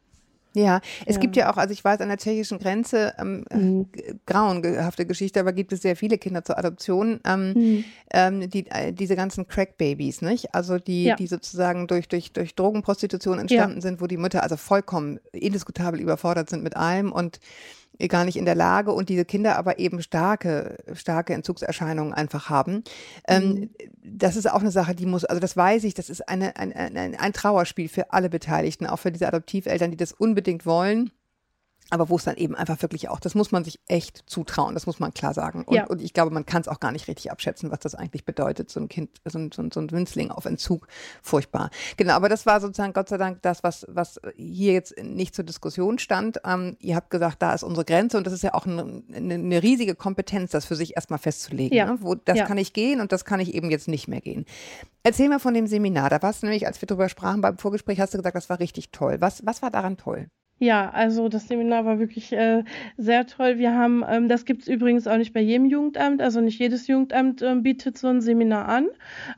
Ja, es ja. gibt ja auch, also ich weiß, an der tschechischen Grenze, ähm, mhm. grauenhafte Geschichte, aber gibt es sehr viele Kinder zur Adoption, ähm, mhm. ähm, die, äh, diese ganzen Crack-Babys, nicht? Also die, ja. die sozusagen durch, durch, durch Drogenprostitution entstanden ja. sind, wo die Mütter also vollkommen indiskutabel überfordert sind mit allem und gar nicht in der Lage und diese Kinder aber eben starke, starke Entzugserscheinungen einfach haben. Ähm, mhm. das ist auch eine Sache, die muss, also das weiß ich, das ist eine, ein, ein, ein Trauerspiel für alle Beteiligten, auch für diese Adoptiveltern, die das unbedingt wollen aber wo es dann eben einfach wirklich auch, das muss man sich echt zutrauen, das muss man klar sagen. Und, ja. und ich glaube, man kann es auch gar nicht richtig abschätzen, was das eigentlich bedeutet, so ein Kind, so ein, so ein, so ein Winzling auf Entzug, furchtbar. Genau, aber das war sozusagen Gott sei Dank das, was, was hier jetzt nicht zur Diskussion stand. Ähm, ihr habt gesagt, da ist unsere Grenze und das ist ja auch eine, eine riesige Kompetenz, das für sich erstmal festzulegen. Ja. Ne? Wo, das ja. kann ich gehen und das kann ich eben jetzt nicht mehr gehen. Erzähl mal von dem Seminar. Da warst du nämlich, als wir darüber sprachen beim Vorgespräch, hast du gesagt, das war richtig toll. Was, was war daran toll? Ja, also das Seminar war wirklich äh, sehr toll. Wir haben, ähm, das gibt es übrigens auch nicht bei jedem Jugendamt, also nicht jedes Jugendamt ähm, bietet so ein Seminar an.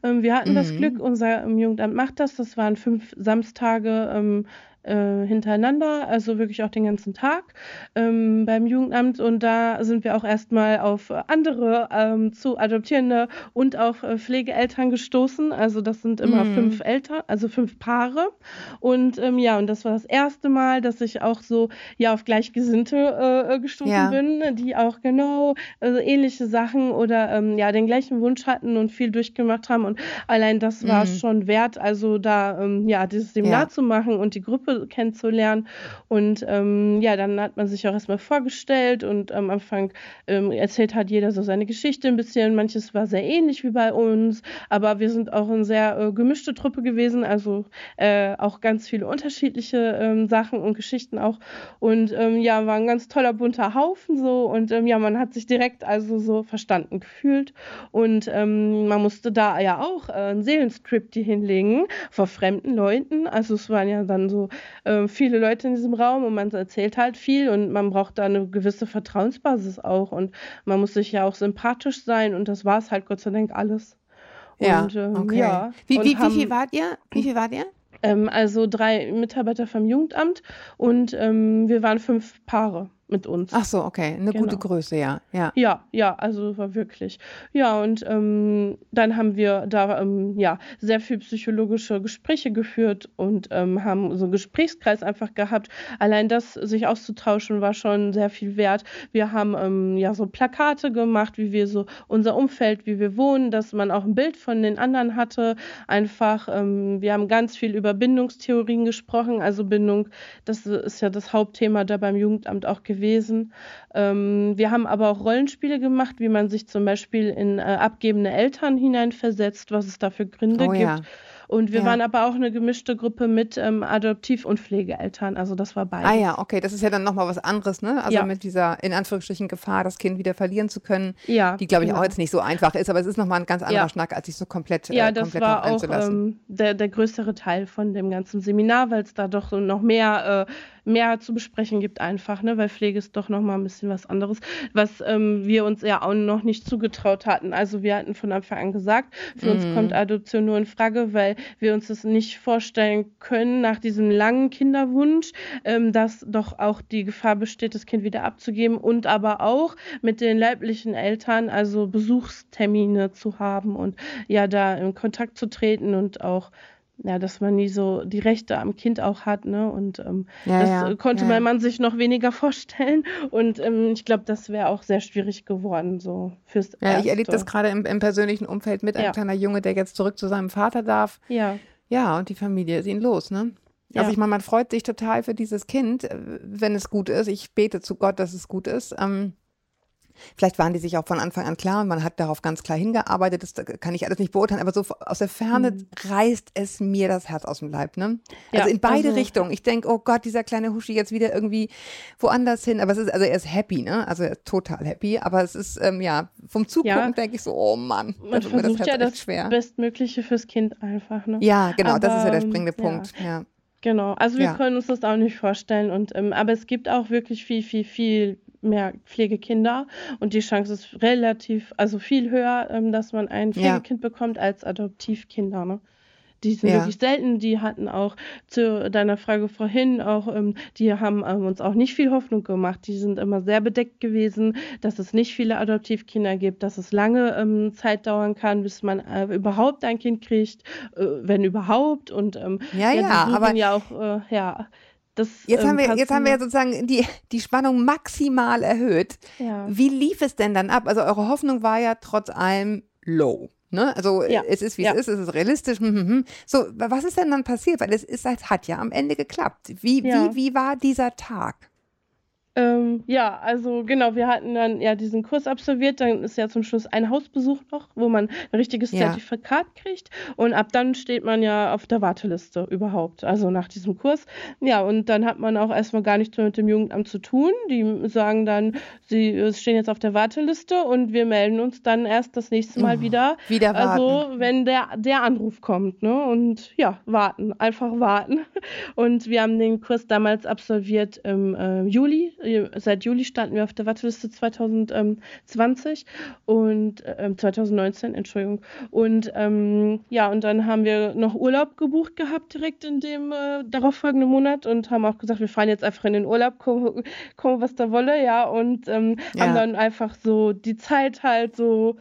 Ähm, wir hatten mhm. das Glück, unser ähm, Jugendamt macht das. Das waren fünf Samstage ähm, äh, hintereinander, also wirklich auch den ganzen Tag ähm, beim Jugendamt. Und da sind wir auch erstmal auf andere ähm, zu Adoptierende und auf äh, Pflegeeltern gestoßen. Also das sind immer mm. fünf Eltern, also fünf Paare. Und ähm, ja, und das war das erste Mal, dass ich auch so ja auf Gleichgesinnte äh, gestoßen ja. bin, die auch genau also ähnliche Sachen oder ähm, ja den gleichen Wunsch hatten und viel durchgemacht haben. Und allein das war mm. schon wert, also da ähm, ja dieses Seminar ja. zu machen und die Gruppe Kennenzulernen. Und ähm, ja, dann hat man sich auch erstmal vorgestellt und am Anfang ähm, erzählt hat jeder so seine Geschichte ein bisschen. Manches war sehr ähnlich wie bei uns, aber wir sind auch eine sehr äh, gemischte Truppe gewesen, also äh, auch ganz viele unterschiedliche ähm, Sachen und Geschichten auch. Und ähm, ja, war ein ganz toller bunter Haufen so und ähm, ja, man hat sich direkt also so verstanden gefühlt und ähm, man musste da ja auch äh, einen Seelenstrip hinlegen vor fremden Leuten. Also es waren ja dann so äh, viele Leute in diesem Raum und man erzählt halt viel und man braucht da eine gewisse Vertrauensbasis auch und man muss sich ja auch sympathisch sein und das war es halt Gott sei Dank alles. Ja, und, ähm, okay. ja. Wie, wie, wie viel wart ihr? Wie viel wart ihr? Ähm, also drei Mitarbeiter vom Jugendamt und ähm, wir waren fünf Paare mit uns. Ach so, okay, eine genau. gute Größe, ja. Ja, ja, ja also war wirklich. Ja, und ähm, dann haben wir da ähm, ja sehr viel psychologische Gespräche geführt und ähm, haben so einen Gesprächskreis einfach gehabt. Allein das, sich auszutauschen, war schon sehr viel wert. Wir haben ähm, ja so Plakate gemacht, wie wir so unser Umfeld, wie wir wohnen, dass man auch ein Bild von den anderen hatte. Einfach, ähm, wir haben ganz viel über Bindungstheorien gesprochen. Also Bindung, das ist ja das Hauptthema da beim Jugendamt auch gewesen gewesen. Ähm, wir haben aber auch Rollenspiele gemacht, wie man sich zum Beispiel in äh, abgebende Eltern hineinversetzt, was es da für Gründe oh, gibt. Ja. Und wir ja. waren aber auch eine gemischte Gruppe mit ähm, Adoptiv- und Pflegeeltern. Also das war beides. Ah ja, okay. Das ist ja dann nochmal was anderes, ne? Also ja. mit dieser in Anführungsstrichen Gefahr, das Kind wieder verlieren zu können. Ja. Die, glaube ich, genau. auch jetzt nicht so einfach ist, aber es ist nochmal ein ganz anderer ja. Schnack, als sich so komplett Ja, äh, das war auch ähm, der, der größere Teil von dem ganzen Seminar, weil es da doch so noch mehr äh, mehr zu besprechen gibt einfach, ne? weil Pflege ist doch nochmal ein bisschen was anderes, was ähm, wir uns ja auch noch nicht zugetraut hatten. Also wir hatten von Anfang an gesagt, für mhm. uns kommt Adoption nur in Frage, weil wir uns das nicht vorstellen können nach diesem langen Kinderwunsch, ähm, dass doch auch die Gefahr besteht, das Kind wieder abzugeben und aber auch mit den leiblichen Eltern, also Besuchstermine zu haben und ja da in Kontakt zu treten und auch ja, dass man nie so die Rechte am Kind auch hat, ne? Und ähm, ja, das ja, konnte ja. man sich noch weniger vorstellen. Und ähm, ich glaube, das wäre auch sehr schwierig geworden, so fürs Ja, Erste. ich erlebe das gerade im, im, persönlichen Umfeld mit einem kleiner Junge, der jetzt zurück zu seinem Vater darf. Ja. Ja, und die Familie ist ihn los, ne? Also ich meine, man freut sich total für dieses Kind, äh, wenn es gut ist. Ich bete zu Gott, dass es gut ist. Ähm, Vielleicht waren die sich auch von Anfang an klar und man hat darauf ganz klar hingearbeitet. Das kann ich alles nicht beurteilen, aber so aus der Ferne mhm. reißt es mir das Herz aus dem Leib. Ne? Ja, also in beide also, Richtungen. Ich denke, oh Gott, dieser kleine Huschi jetzt wieder irgendwie woanders hin. Aber es ist, also er ist happy, ne? Also er ist total happy. Aber es ist, ähm, ja, vom Zugucken ja. denke ich so, oh Mann, man das versucht das ja das schwer. Bestmögliche fürs Kind einfach. Ne? Ja, genau, aber, das ist ja der springende Punkt. ja. Genau, also wir ja. können uns das auch nicht vorstellen. Und ähm, aber es gibt auch wirklich viel, viel, viel mehr Pflegekinder und die Chance ist relativ, also viel höher, ähm, dass man ein Pflegekind ja. bekommt als Adoptivkinder. Ne? Die sind ja. wirklich selten. Die hatten auch zu deiner Frage vorhin auch, ähm, die haben ähm, uns auch nicht viel Hoffnung gemacht. Die sind immer sehr bedeckt gewesen, dass es nicht viele Adoptivkinder gibt, dass es lange ähm, Zeit dauern kann, bis man äh, überhaupt ein Kind kriegt, äh, wenn überhaupt. Und ähm, ja, ja, ja aber ja auch, äh, ja das, jetzt, ähm, haben wir, jetzt haben wir ja sozusagen die, die Spannung maximal erhöht. Ja. Wie lief es denn dann ab? Also eure Hoffnung war ja trotz allem low. Ne? Also ja. es ist, wie ja. es ist, es ist realistisch. Hm, hm, hm. So, was ist denn dann passiert? Weil es ist, es hat ja am Ende geklappt. Wie, wie, wie war dieser Tag? Ähm, ja, also genau, wir hatten dann ja diesen Kurs absolviert, dann ist ja zum Schluss ein Hausbesuch noch, wo man ein richtiges ja. Zertifikat kriegt und ab dann steht man ja auf der Warteliste überhaupt, also nach diesem Kurs. Ja, und dann hat man auch erstmal gar nichts mehr mit dem Jugendamt zu tun. Die sagen dann, sie stehen jetzt auf der Warteliste und wir melden uns dann erst das nächste Mal oh, wieder. Wieder warten. Also, wenn der, der Anruf kommt, ne? Und ja, warten, einfach warten. Und wir haben den Kurs damals absolviert im äh, Juli seit Juli standen wir auf der Warteliste 2020 und äh, 2019, Entschuldigung. Und ähm, ja, und dann haben wir noch Urlaub gebucht gehabt direkt in dem äh, darauffolgenden Monat und haben auch gesagt, wir fahren jetzt einfach in den Urlaub, gucken, was da wolle, ja, und ähm, ja. haben dann einfach so die Zeit halt so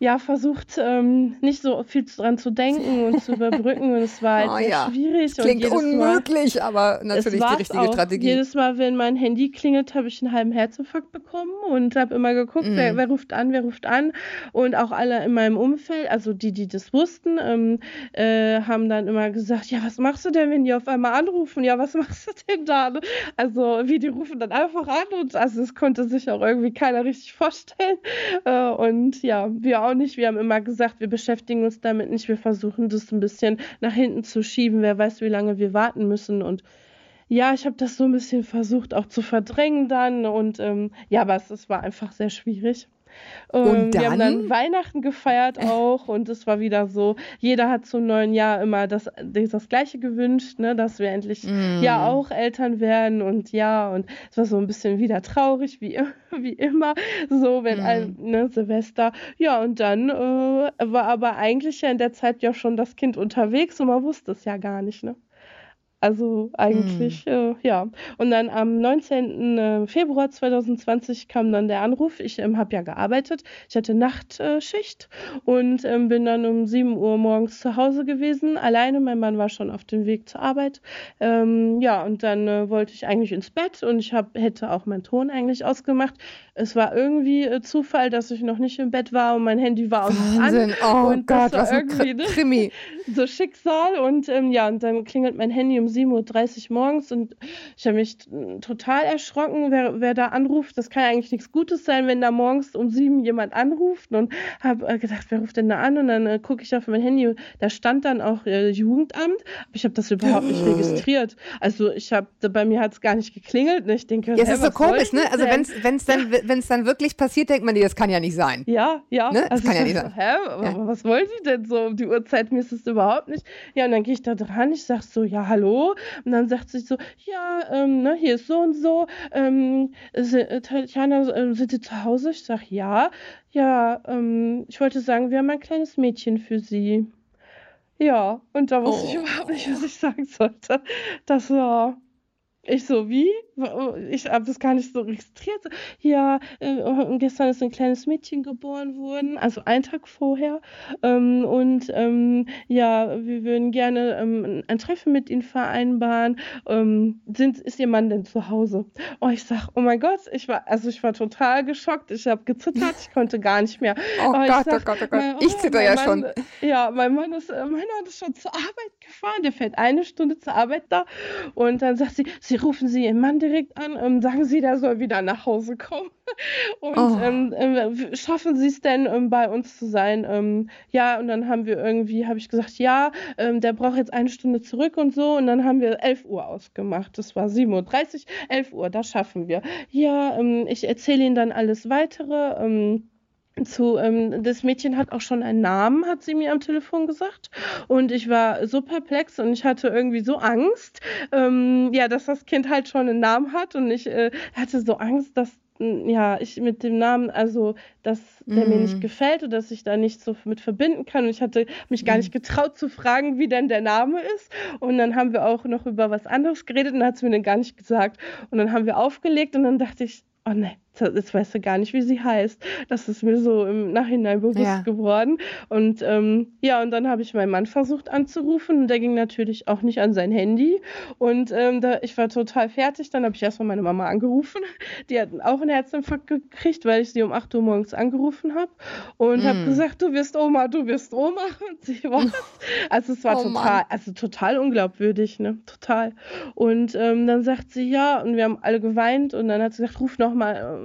ja, versucht, ähm, nicht so viel dran zu denken und zu überbrücken. Und es war halt oh, sehr ja. schwierig. Das klingt unmöglich, Mal, aber natürlich die richtige auch. Strategie. Jedes Mal, wenn mein Handy klingelt, habe ich einen halben Herzinfarkt bekommen und habe immer geguckt, mm. wer, wer, ruft an, wer ruft an. Und auch alle in meinem Umfeld, also die, die das wussten, ähm, äh, haben dann immer gesagt, ja, was machst du denn, wenn die auf einmal anrufen? Ja, was machst du denn da? Also, wie die rufen dann einfach an und also es konnte sich auch irgendwie keiner richtig vorstellen. Äh, und ja, wir auch auch nicht. Wir haben immer gesagt, wir beschäftigen uns damit nicht. Wir versuchen das ein bisschen nach hinten zu schieben. Wer weiß, wie lange wir warten müssen. Und ja, ich habe das so ein bisschen versucht auch zu verdrängen dann. Und ähm, ja, aber es, es war einfach sehr schwierig. Und, und wir haben dann Weihnachten gefeiert auch und es war wieder so, jeder hat zum neuen Jahr immer das, das Gleiche gewünscht, ne, dass wir endlich mm. ja auch Eltern werden und ja, und es war so ein bisschen wieder traurig, wie, wie immer, so, wenn mm. ein, ne, Silvester. Ja, und dann äh, war aber eigentlich ja in der Zeit ja schon das Kind unterwegs und man wusste es ja gar nicht, ne? Also eigentlich, mm. äh, ja. Und dann am 19. Äh, Februar 2020 kam dann der Anruf. Ich ähm, habe ja gearbeitet. Ich hatte Nachtschicht und ähm, bin dann um 7 Uhr morgens zu Hause gewesen. Alleine, mein Mann war schon auf dem Weg zur Arbeit. Ähm, ja, und dann äh, wollte ich eigentlich ins Bett und ich hab, hätte auch meinen Ton eigentlich ausgemacht. Es war irgendwie äh, Zufall, dass ich noch nicht im Bett war und mein Handy war auch noch an. Oh und Gott, was ein ne, so Schicksal. Und ähm, ja, und dann klingelt mein Handy um 7.30 Uhr morgens und ich habe mich total erschrocken, wer, wer da anruft. Das kann eigentlich nichts Gutes sein, wenn da morgens um 7 jemand anruft und habe äh, gedacht, wer ruft denn da an? Und dann äh, gucke ich auf mein Handy da stand dann auch äh, Jugendamt, aber ich habe das überhaupt nicht registriert. Also ich habe, bei mir hat es gar nicht geklingelt. Ne? Ich denke, ja, es ist so komisch, ne? Also wenn es dann, wenn's dann wirklich passiert, denkt man, nee, das kann ja nicht sein. Ja, ja. Ne? Das also kann ja nicht sein. Hä? Ja. Was wollen die denn so um die Uhrzeit? Mir ist es überhaupt nicht. Ja, und dann gehe ich da dran, ich sage so, ja, hallo, und dann sagt sie so, ja, ähm, ne, hier ist so und so. Ähm, äh, Tatjana, äh, sind Sie zu Hause? Ich sage, ja. Ja, ähm, ich wollte sagen, wir haben ein kleines Mädchen für Sie. Ja, und da wusste oh. ich überhaupt nicht, was ich sagen sollte. Das war. Ich so, wie? Ich habe das gar nicht so registriert. Ja, äh, gestern ist ein kleines Mädchen geboren worden, also einen Tag vorher. Ähm, und ähm, ja, wir würden gerne ähm, ein Treffen mit Ihnen vereinbaren. Ähm, sind, ist Ihr Mann denn zu Hause? Oh, ich sag, oh mein Gott, ich war, also ich war total geschockt. Ich habe gezittert, ich konnte gar nicht mehr. Oh, Gott, oh sag, oh Gott, oh Gott, mein, oh, ich zitter ja Mann, schon. Ja, mein Mann ist, äh, mein Mann ist schon zur Arbeit gefahren. Der fährt eine Stunde zur Arbeit da. Und dann sagt sie, Sie rufen Sie Ihren Mann direkt an, ähm, sagen Sie, der soll wieder nach Hause kommen. Und oh. ähm, äh, schaffen Sie es denn, ähm, bei uns zu sein? Ähm, ja, und dann haben wir irgendwie, habe ich gesagt, ja, ähm, der braucht jetzt eine Stunde zurück und so. Und dann haben wir 11 Uhr ausgemacht. Das war 7.30 Uhr, 11 Uhr, das schaffen wir. Ja, ähm, ich erzähle Ihnen dann alles weitere zu, ähm, das Mädchen hat auch schon einen Namen, hat sie mir am Telefon gesagt. Und ich war so perplex und ich hatte irgendwie so Angst, ähm, ja, dass das Kind halt schon einen Namen hat. Und ich äh, hatte so Angst, dass ja, ich mit dem Namen, also dass der mm. mir nicht mhm. gefällt oder dass ich da nicht so mit verbinden kann. Und ich hatte mich gar mm. nicht getraut zu fragen, wie denn der Name ist. Und dann haben wir auch noch über was anderes geredet und hat sie mir dann gar nicht gesagt. Und dann haben wir aufgelegt und dann dachte ich, oh ne, jetzt weißt du gar nicht, wie sie heißt. Das ist mir so im Nachhinein bewusst ja. geworden. Und ähm, ja, und dann habe ich meinen Mann versucht anzurufen und der ging natürlich auch nicht an sein Handy. Und ähm, da, ich war total fertig. Dann habe ich erstmal meine Mama angerufen. Die hat auch einen Herzinfarkt gekriegt, weil ich sie um 8 Uhr morgens angerufen habe. Und mm. habe gesagt, du wirst Oma, du wirst Oma. Und sie war Also es war oh, total, Mann. also total unglaubwürdig, ne? Total. Und ähm, dann sagt sie ja, und wir haben alle geweint und dann hat sie gesagt, ruf noch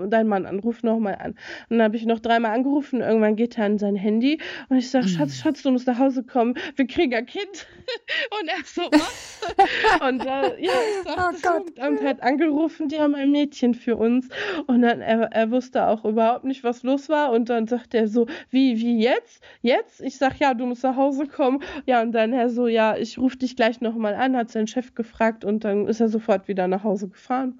mal dein Mann an, ruf nochmal an. Und dann habe ich noch dreimal angerufen, irgendwann geht er an sein Handy und ich sage, Schatz, mhm. Schatz, du musst nach Hause kommen, wir kriegen ein Kind. und er so, was? und äh, ja, ich sag, oh das Jugendamt hat angerufen, die haben ein Mädchen für uns. Und dann, er, er wusste auch überhaupt nicht, was los war. Und dann sagt er so, wie, wie jetzt? Jetzt? Ich sag, ja, du musst nach Hause kommen. Ja, und dann er so, ja, ich rufe dich gleich nochmal an, hat sein Chef gefragt und dann ist er sofort wieder nach Hause gefahren.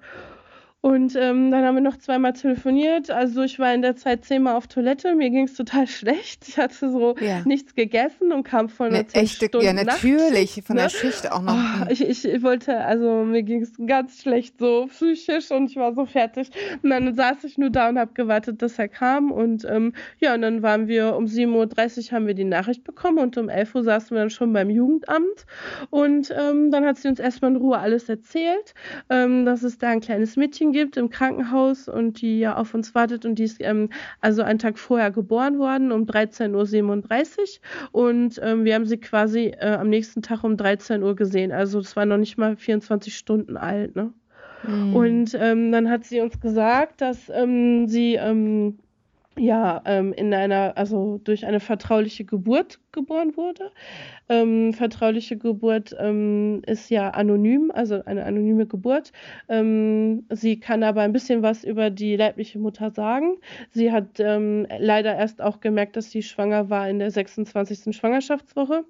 Und ähm, dann haben wir noch zweimal telefoniert. Also ich war in der Zeit zehnmal auf Toilette. Mir ging es total schlecht. Ich hatte so ja. nichts gegessen und kam von einer eine echte, Stunden Ja, natürlich. Nacht, von der ne? Schicht auch noch. Oh, ich, ich, wollte, also mir ging es ganz schlecht so psychisch und ich war so fertig. Und dann saß ich nur da und habe gewartet, dass er kam. Und ähm, ja, und dann waren wir um 7.30 Uhr haben wir die Nachricht bekommen und um 11 Uhr saßen wir dann schon beim Jugendamt. Und ähm, dann hat sie uns erstmal in Ruhe alles erzählt, ähm, dass es da ein kleines Mädchen gibt im Krankenhaus und die ja auf uns wartet und die ist ähm, also einen Tag vorher geboren worden um 13.37 Uhr und ähm, wir haben sie quasi äh, am nächsten Tag um 13 Uhr gesehen. Also es war noch nicht mal 24 Stunden alt, ne? Mhm. Und ähm, dann hat sie uns gesagt, dass ähm, sie ähm, ja ähm, in einer, also durch eine vertrauliche Geburt geboren wurde. Ähm, vertrauliche Geburt ähm, ist ja anonym, also eine anonyme Geburt. Ähm, sie kann aber ein bisschen was über die leibliche Mutter sagen. Sie hat ähm, leider erst auch gemerkt, dass sie schwanger war in der 26. Schwangerschaftswoche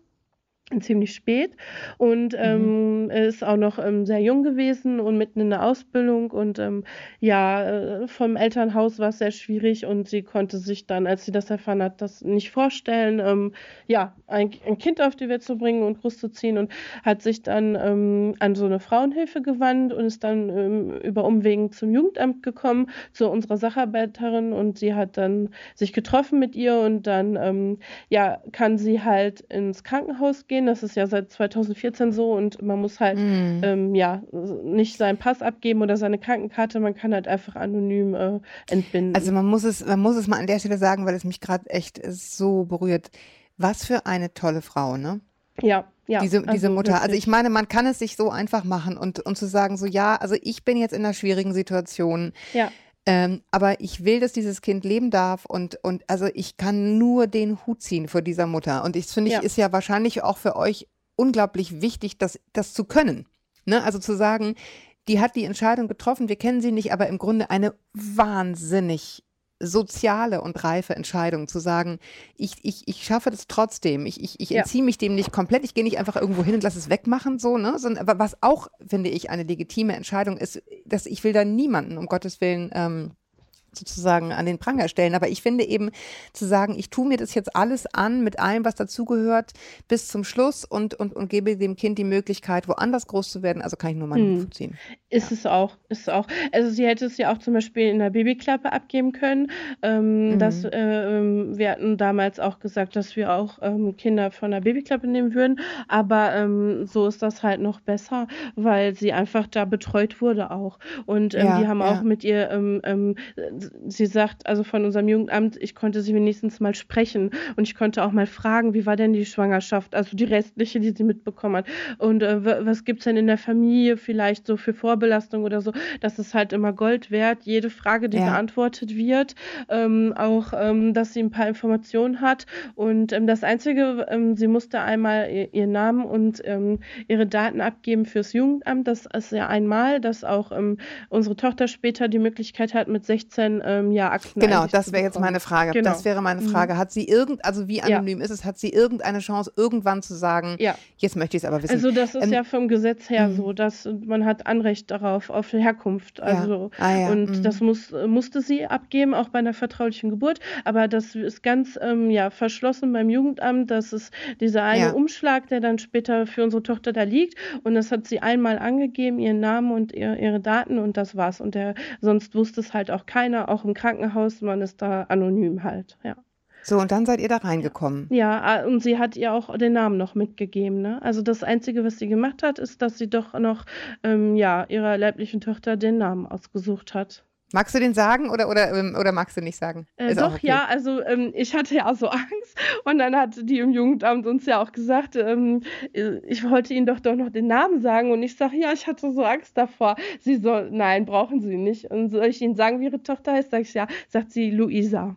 ziemlich spät und mhm. ähm, ist auch noch ähm, sehr jung gewesen und mitten in der Ausbildung und ähm, ja, äh, vom Elternhaus war es sehr schwierig und sie konnte sich dann, als sie das erfahren hat, das nicht vorstellen, ähm, ja, ein, ein, Kind auf die Welt zu bringen und großzuziehen und hat sich dann ähm, an so eine Frauenhilfe gewandt und ist dann über Umwegen zum Jugendamt gekommen, zu unserer Sacharbeiterin und sie hat dann sich getroffen mit ihr und dann, ja, kann sie halt ins Krankenhaus gehen gehen. Das ist ja seit 2014 so und man muss halt mm. ähm, ja nicht seinen Pass abgeben oder seine Krankenkarte. Man kann halt einfach anonym äh, entbinden. Also man muss es, man muss es mal an der Stelle sagen, weil es mich gerade echt so berührt. Was für eine tolle Frau, ne? Ja, ja. Diese, diese also Mutter. Wirklich. Also ich meine, man kann es sich so einfach machen und, und zu sagen, so ja, also ich bin jetzt in einer schwierigen Situation. Ja. Ähm, aber ich will, dass dieses Kind leben darf und, und also ich kann nur den Hut ziehen vor dieser Mutter. Und ich finde, ja. ist ja wahrscheinlich auch für euch unglaublich wichtig, das, das zu können. Ne? Also zu sagen, die hat die Entscheidung getroffen, wir kennen sie nicht, aber im Grunde eine wahnsinnig soziale und reife Entscheidung zu sagen, ich, ich, ich schaffe das trotzdem, ich, ich, ich entziehe mich dem nicht komplett, ich gehe nicht einfach irgendwo hin und lasse es wegmachen, so, ne? Sondern was auch, finde ich, eine legitime Entscheidung ist, dass ich will da niemanden, um Gottes Willen, ähm, sozusagen an den Pranger stellen. Aber ich finde eben zu sagen, ich tue mir das jetzt alles an mit allem, was dazugehört, bis zum Schluss und, und, und gebe dem Kind die Möglichkeit, woanders groß zu werden. Also kann ich nur mal hm. ziehen. Ist ja. es auch, ist es auch. Also sie hätte es ja auch zum Beispiel in der Babyklappe abgeben können. Ähm, mhm. dass, äh, ähm, wir hatten damals auch gesagt, dass wir auch ähm, Kinder von der Babyklappe nehmen würden. Aber ähm, so ist das halt noch besser, weil sie einfach da betreut wurde auch. Und ähm, ja, die haben ja. auch mit ihr sie sagt, also von unserem Jugendamt, ich konnte sie wenigstens mal sprechen und ich konnte auch mal fragen, wie war denn die Schwangerschaft, also die restliche, die sie mitbekommen hat. Und äh, was gibt es denn in der Familie vielleicht so für Vorbelastung oder so? Das ist halt immer Gold wert. Jede Frage, die ja. beantwortet wird, ähm, auch, ähm, dass sie ein paar Informationen hat. Und ähm, das Einzige, ähm, sie musste einmal ihr, ihren Namen und ähm, ihre Daten abgeben fürs Jugendamt. Das ist ja einmal, dass auch ähm, unsere Tochter später die Möglichkeit hat, mit 16 ähm, ja, Akten Genau, das wäre jetzt meine Frage. Genau. Das wäre meine mhm. Frage. Hat sie irgend, also wie anonym ja. ist es, hat sie irgendeine Chance, irgendwann zu sagen, ja. jetzt möchte ich es aber wissen? Also das ist ähm, ja vom Gesetz her mhm. so, dass man hat Anrecht darauf, auf Herkunft. Also ja. Ah, und mhm. das muss, musste sie abgeben, auch bei einer vertraulichen Geburt. Aber das ist ganz ähm, ja, verschlossen beim Jugendamt. Das ist dieser eine Umschlag, der dann später für unsere Tochter da liegt. Und das hat sie einmal angegeben, ihren Namen und ihr, ihre Daten und das war's. Und der, sonst wusste es halt auch keiner auch im Krankenhaus, man ist da anonym halt, ja. So, und dann seid ihr da reingekommen. Ja, und sie hat ihr auch den Namen noch mitgegeben. Ne? Also das Einzige, was sie gemacht hat, ist, dass sie doch noch ähm, ja, ihrer leiblichen Tochter den Namen ausgesucht hat. Magst du den sagen oder, oder, ähm, oder magst du nicht sagen? Äh, doch, okay. ja, also ähm, ich hatte ja so Angst und dann hat die im Jugendamt uns ja auch gesagt, ähm, äh, ich wollte ihnen doch doch noch den Namen sagen und ich sage, ja, ich hatte so Angst davor. Sie so, nein, brauchen Sie nicht. Und soll ich Ihnen sagen, wie Ihre Tochter heißt? Sag ich, ja, sagt sie Luisa.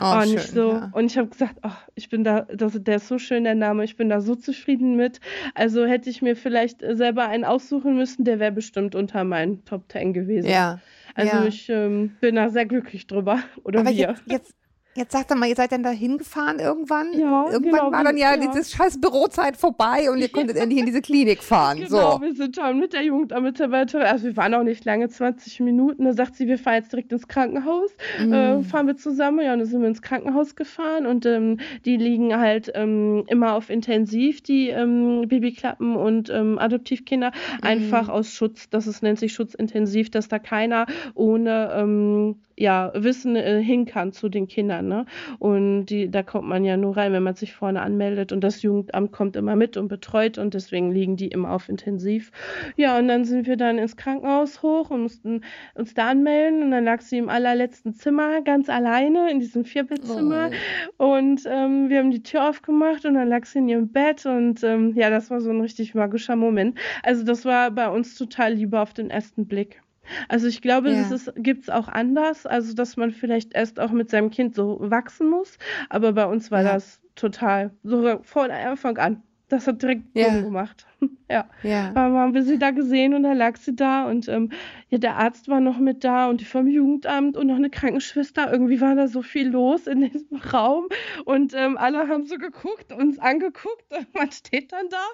Oh, und, schön, ich so, ja. und ich habe gesagt, ach, ich bin da, das, der ist so schön, der Name, ich bin da so zufrieden mit. Also hätte ich mir vielleicht selber einen aussuchen müssen, der wäre bestimmt unter meinen Top Ten gewesen. Ja. Also ja. ich ähm, bin da sehr glücklich drüber. Oder Aber wir. Jetzt, jetzt, Jetzt sagt er mal, ihr seid dann da hingefahren irgendwann? Ja, Irgendwann genau, war dann ja, ja. diese scheiß Bürozeit vorbei und ihr konntet endlich in diese Klinik fahren. Genau, so. wir sind dann mit der Jugendamtmitarbeiterin, also wir waren auch nicht lange, 20 Minuten, da sagt sie, wir fahren jetzt direkt ins Krankenhaus, mhm. äh, fahren wir zusammen, ja, und dann sind wir ins Krankenhaus gefahren und ähm, die liegen halt ähm, immer auf Intensiv, die ähm, Babyklappen und ähm, Adoptivkinder, mhm. einfach aus Schutz, das ist, nennt sich Schutzintensiv, dass da keiner ohne ähm, ja, Wissen äh, hin kann zu den Kindern. Ne? Und die, da kommt man ja nur rein, wenn man sich vorne anmeldet. Und das Jugendamt kommt immer mit und betreut und deswegen liegen die immer auf Intensiv. Ja, und dann sind wir dann ins Krankenhaus hoch und mussten uns da anmelden. Und dann lag sie im allerletzten Zimmer ganz alleine in diesem Vierbettzimmer. Oh. Und ähm, wir haben die Tür aufgemacht und dann lag sie in ihrem Bett. Und ähm, ja, das war so ein richtig magischer Moment. Also das war bei uns total lieber auf den ersten Blick. Also ich glaube, ja. das gibt es auch anders, also dass man vielleicht erst auch mit seinem Kind so wachsen muss. Aber bei uns war ja. das total so von Anfang an. Das hat direkt ja. gemacht. ja. ja. Dann haben wir sie da gesehen und dann lag sie da und ähm, ja, der Arzt war noch mit da und die vom Jugendamt und noch eine Krankenschwester. Irgendwie war da so viel los in diesem Raum und ähm, alle haben so geguckt, uns angeguckt und man steht dann da.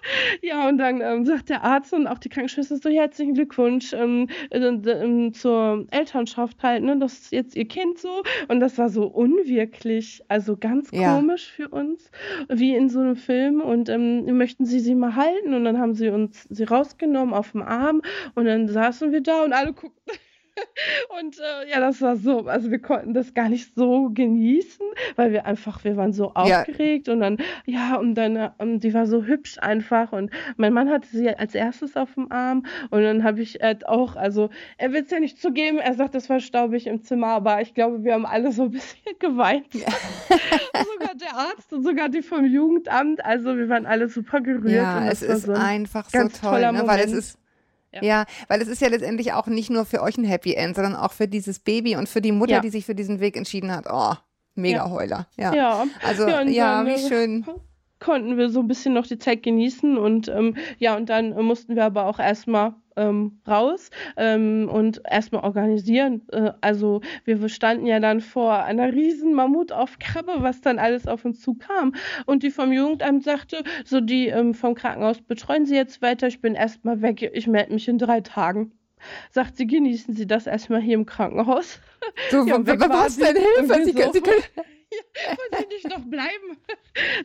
Ja, und dann ähm, sagt der Arzt und auch die Krankenschwester so herzlichen Glückwunsch ähm, äh, äh, zur Elternschaft halt, ne? Das ist jetzt ihr Kind so und das war so unwirklich, also ganz ja. komisch für uns, wie in so einem Film und möchten Sie sie mal halten? Und dann haben sie uns sie rausgenommen auf dem Arm und dann saßen wir da und alle guckten Und äh, ja, das war so, also wir konnten das gar nicht so genießen, weil wir einfach, wir waren so aufgeregt ja. und dann, ja, und dann, äh, die war so hübsch einfach und mein Mann hatte sie als erstes auf dem Arm und dann habe ich halt auch, also er will es ja nicht zugeben, er sagt, das war staubig im Zimmer, aber ich glaube, wir haben alle so ein bisschen geweint. Ja. sogar der Arzt und sogar die vom Jugendamt, also wir waren alle super gerührt. Ja, es ist so ein einfach so toll, ne? weil es ist ja. ja. weil es ist ja letztendlich auch nicht nur für euch ein Happy End, sondern auch für dieses Baby und für die Mutter, ja. die sich für diesen Weg entschieden hat. Oh, mega Heuler. Ja. ja. Also, ja, ja wie schön konnten wir so ein bisschen noch die Zeit genießen und ähm, ja, und dann mussten wir aber auch erstmal ähm, raus ähm, und erstmal organisieren. Äh, also wir standen ja dann vor einer riesen Mammutaufgabe, was dann alles auf uns zukam. Und die vom Jugendamt sagte, so die ähm, vom Krankenhaus betreuen Sie jetzt weiter, ich bin erstmal weg, ich melde mich in drei Tagen. Sagt sie, genießen Sie das erstmal hier im Krankenhaus. So, ja, was denn Hilfe? Sie, können, Sie können wollen Sie nicht noch bleiben?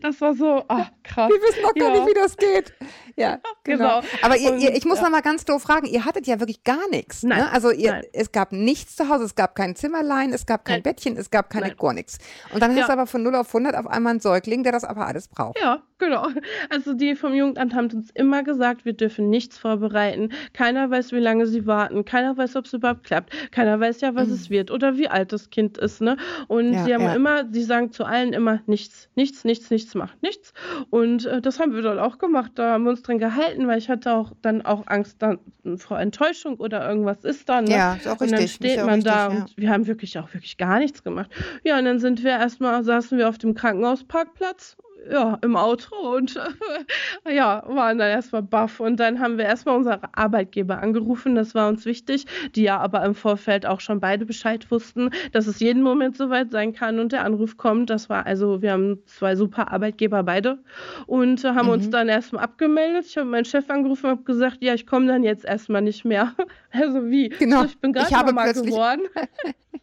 Das war so, ach, krass. Wir wissen noch gar ja. nicht, wie das geht. Ja, genau. genau. Aber ihr, ihr, ich muss ja. noch mal ganz doof fragen, ihr hattet ja wirklich gar nichts. Ne? Nein. Ne? Also ihr, es gab nichts zu Hause, es gab kein Zimmerlein, es gab kein Nein. Bettchen, es gab keine Nein. gar nichts. Und dann ja. hast du aber von 0 auf 100 auf einmal einen Säugling, der das aber alles braucht. Ja, genau. Also die vom Jugendamt haben uns immer gesagt, wir dürfen nichts vorbereiten. Keiner weiß, wie lange sie warten. Keiner weiß, ob es überhaupt klappt. Keiner weiß ja, was mhm. es wird oder wie alt das Kind ist. Ne? Und ja, sie haben immer, sie sagen zu allen immer nichts, nichts, nichts, nichts macht, nichts. Und äh, das haben wir dann auch gemacht. Da haben wir uns dran gehalten, weil ich hatte auch dann auch Angst dann vor Enttäuschung oder irgendwas ist dann. Ne? Ja, ist auch richtig. Und dann steht man richtig, da ja. und wir haben wirklich auch wirklich gar nichts gemacht. Ja, und dann sind wir erstmal, saßen wir auf dem Krankenhausparkplatz ja, im Auto und ja, waren dann erstmal baff. Und dann haben wir erstmal unsere Arbeitgeber angerufen, das war uns wichtig, die ja aber im Vorfeld auch schon beide Bescheid wussten, dass es jeden Moment soweit sein kann und der Anruf kommt. Das war also, wir haben zwei super Arbeitgeber beide und äh, haben mhm. uns dann erstmal abgemeldet. Ich habe meinen Chef angerufen und habe gesagt, ja, ich komme dann jetzt erstmal nicht mehr. Also wie? Genau. ich bin gerade mal geworden.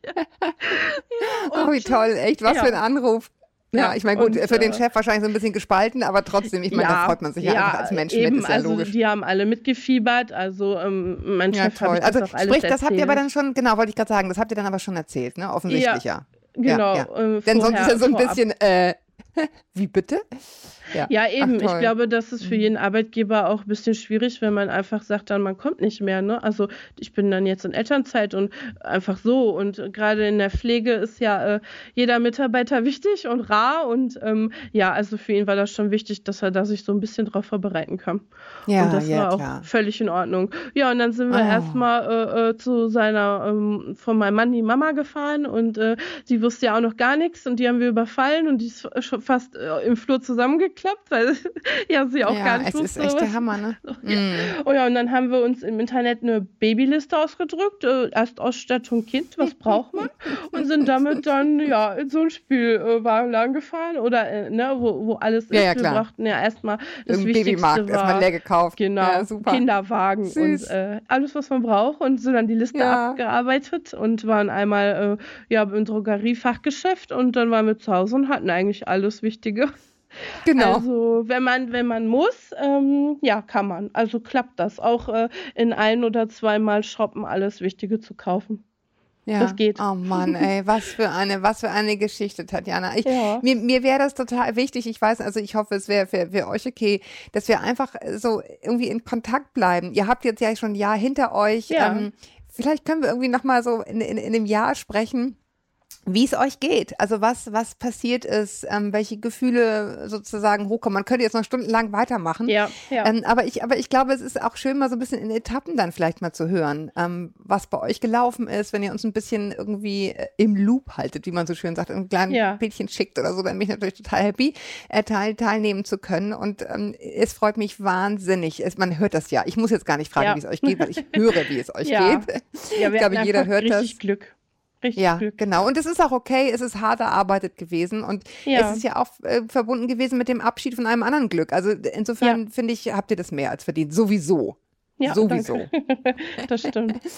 ja. oh, wie toll, echt, was ja. für ein Anruf. Ja, ich meine, gut, und, für den äh, Chef wahrscheinlich so ein bisschen gespalten, aber trotzdem, ich meine, ja, da freut man sich ja, ja einfach als Mensch eben, mit, ist ja also logisch. Die haben alle mitgefiebert, also ähm, mein ja, Chef toll. Also sprich, das habt ihr aber dann schon, genau, wollte ich gerade sagen, das habt ihr dann aber schon erzählt, ne? Offensichtlich, ja. Genau. Ja, ja. Äh, Denn sonst ist ja so ein bisschen, äh, wie bitte? Ja, ja eben. Ach, ich glaube, das ist für mhm. jeden Arbeitgeber auch ein bisschen schwierig, wenn man einfach sagt, dann man kommt nicht mehr. Ne? Also ich bin dann jetzt in Elternzeit und einfach so. Und gerade in der Pflege ist ja äh, jeder Mitarbeiter wichtig und rar. Und ähm, ja, also für ihn war das schon wichtig, dass er da sich so ein bisschen drauf vorbereiten kann. Ja, und das ja, war auch klar. völlig in Ordnung. Ja, und dann sind wir oh. erstmal äh, äh, zu seiner, ähm, von meinem Mann die Mama gefahren und äh, sie wusste ja auch noch gar nichts und die haben wir überfallen und die ist schon fast äh, im Flur zusammengekriegt geklappt, weil ja sie auch ja, gar nicht es wusste. ist echt der Hammer, ne? Ja. Mm. Oh ja, und dann haben wir uns im Internet eine Babyliste ausgedrückt, äh, Erstausstattung Kind, was braucht man? Und sind damit dann ja in so ein Spielwagenladen äh, gefahren oder äh, ne, wo, wo alles ja, ist. Ja, wir klar. brachten ja erstmal das Im Wichtigste Babymarkt war, erstmal leer gekauft. Genau, ja, super. Kinderwagen Süß. und äh, alles, was man braucht und so dann die Liste abgearbeitet und waren einmal äh, ja im Drogeriefachgeschäft und dann waren wir zu Hause und hatten eigentlich alles Wichtige. Genau. Also wenn man, wenn man muss, ähm, ja, kann man. Also klappt das. Auch äh, in ein oder zweimal shoppen alles Wichtige zu kaufen. Ja. Das geht. Oh Mann, ey, was für eine, was für eine Geschichte, Tatjana. Ich, Ja. Mir, mir wäre das total wichtig. Ich weiß, also ich hoffe, es wäre für, für euch okay, dass wir einfach so irgendwie in Kontakt bleiben. Ihr habt jetzt ja schon ein Jahr hinter euch. Ja. Ähm, vielleicht können wir irgendwie noch mal so in, in, in einem Jahr sprechen. Wie es euch geht, also was, was passiert ist, ähm, welche Gefühle sozusagen hochkommen. Man könnte jetzt noch stundenlang weitermachen. Ja, ja. Ähm, aber, ich, aber ich glaube, es ist auch schön, mal so ein bisschen in Etappen dann vielleicht mal zu hören, ähm, was bei euch gelaufen ist, wenn ihr uns ein bisschen irgendwie äh, im Loop haltet, wie man so schön sagt, ein kleines Ja. Bildchen schickt oder so, dann bin ich natürlich total happy, äh, teil, teilnehmen zu können. Und ähm, es freut mich wahnsinnig. Es, man hört das ja. Ich muss jetzt gar nicht fragen, Ja. wie es euch geht, weil ich höre, wie es euch Ja. geht. ja, wir ich glaube, jeder hört das. richtig Glück. Richtig Ja, Glück. genau. Und es ist auch okay, es ist hart erarbeitet gewesen und Ja. es ist ja auch äh, verbunden gewesen mit dem Abschied von einem anderen Glück. Also insofern finde ich, habt ihr das mehr als verdient. Sowieso. Ja, Sowieso. das stimmt.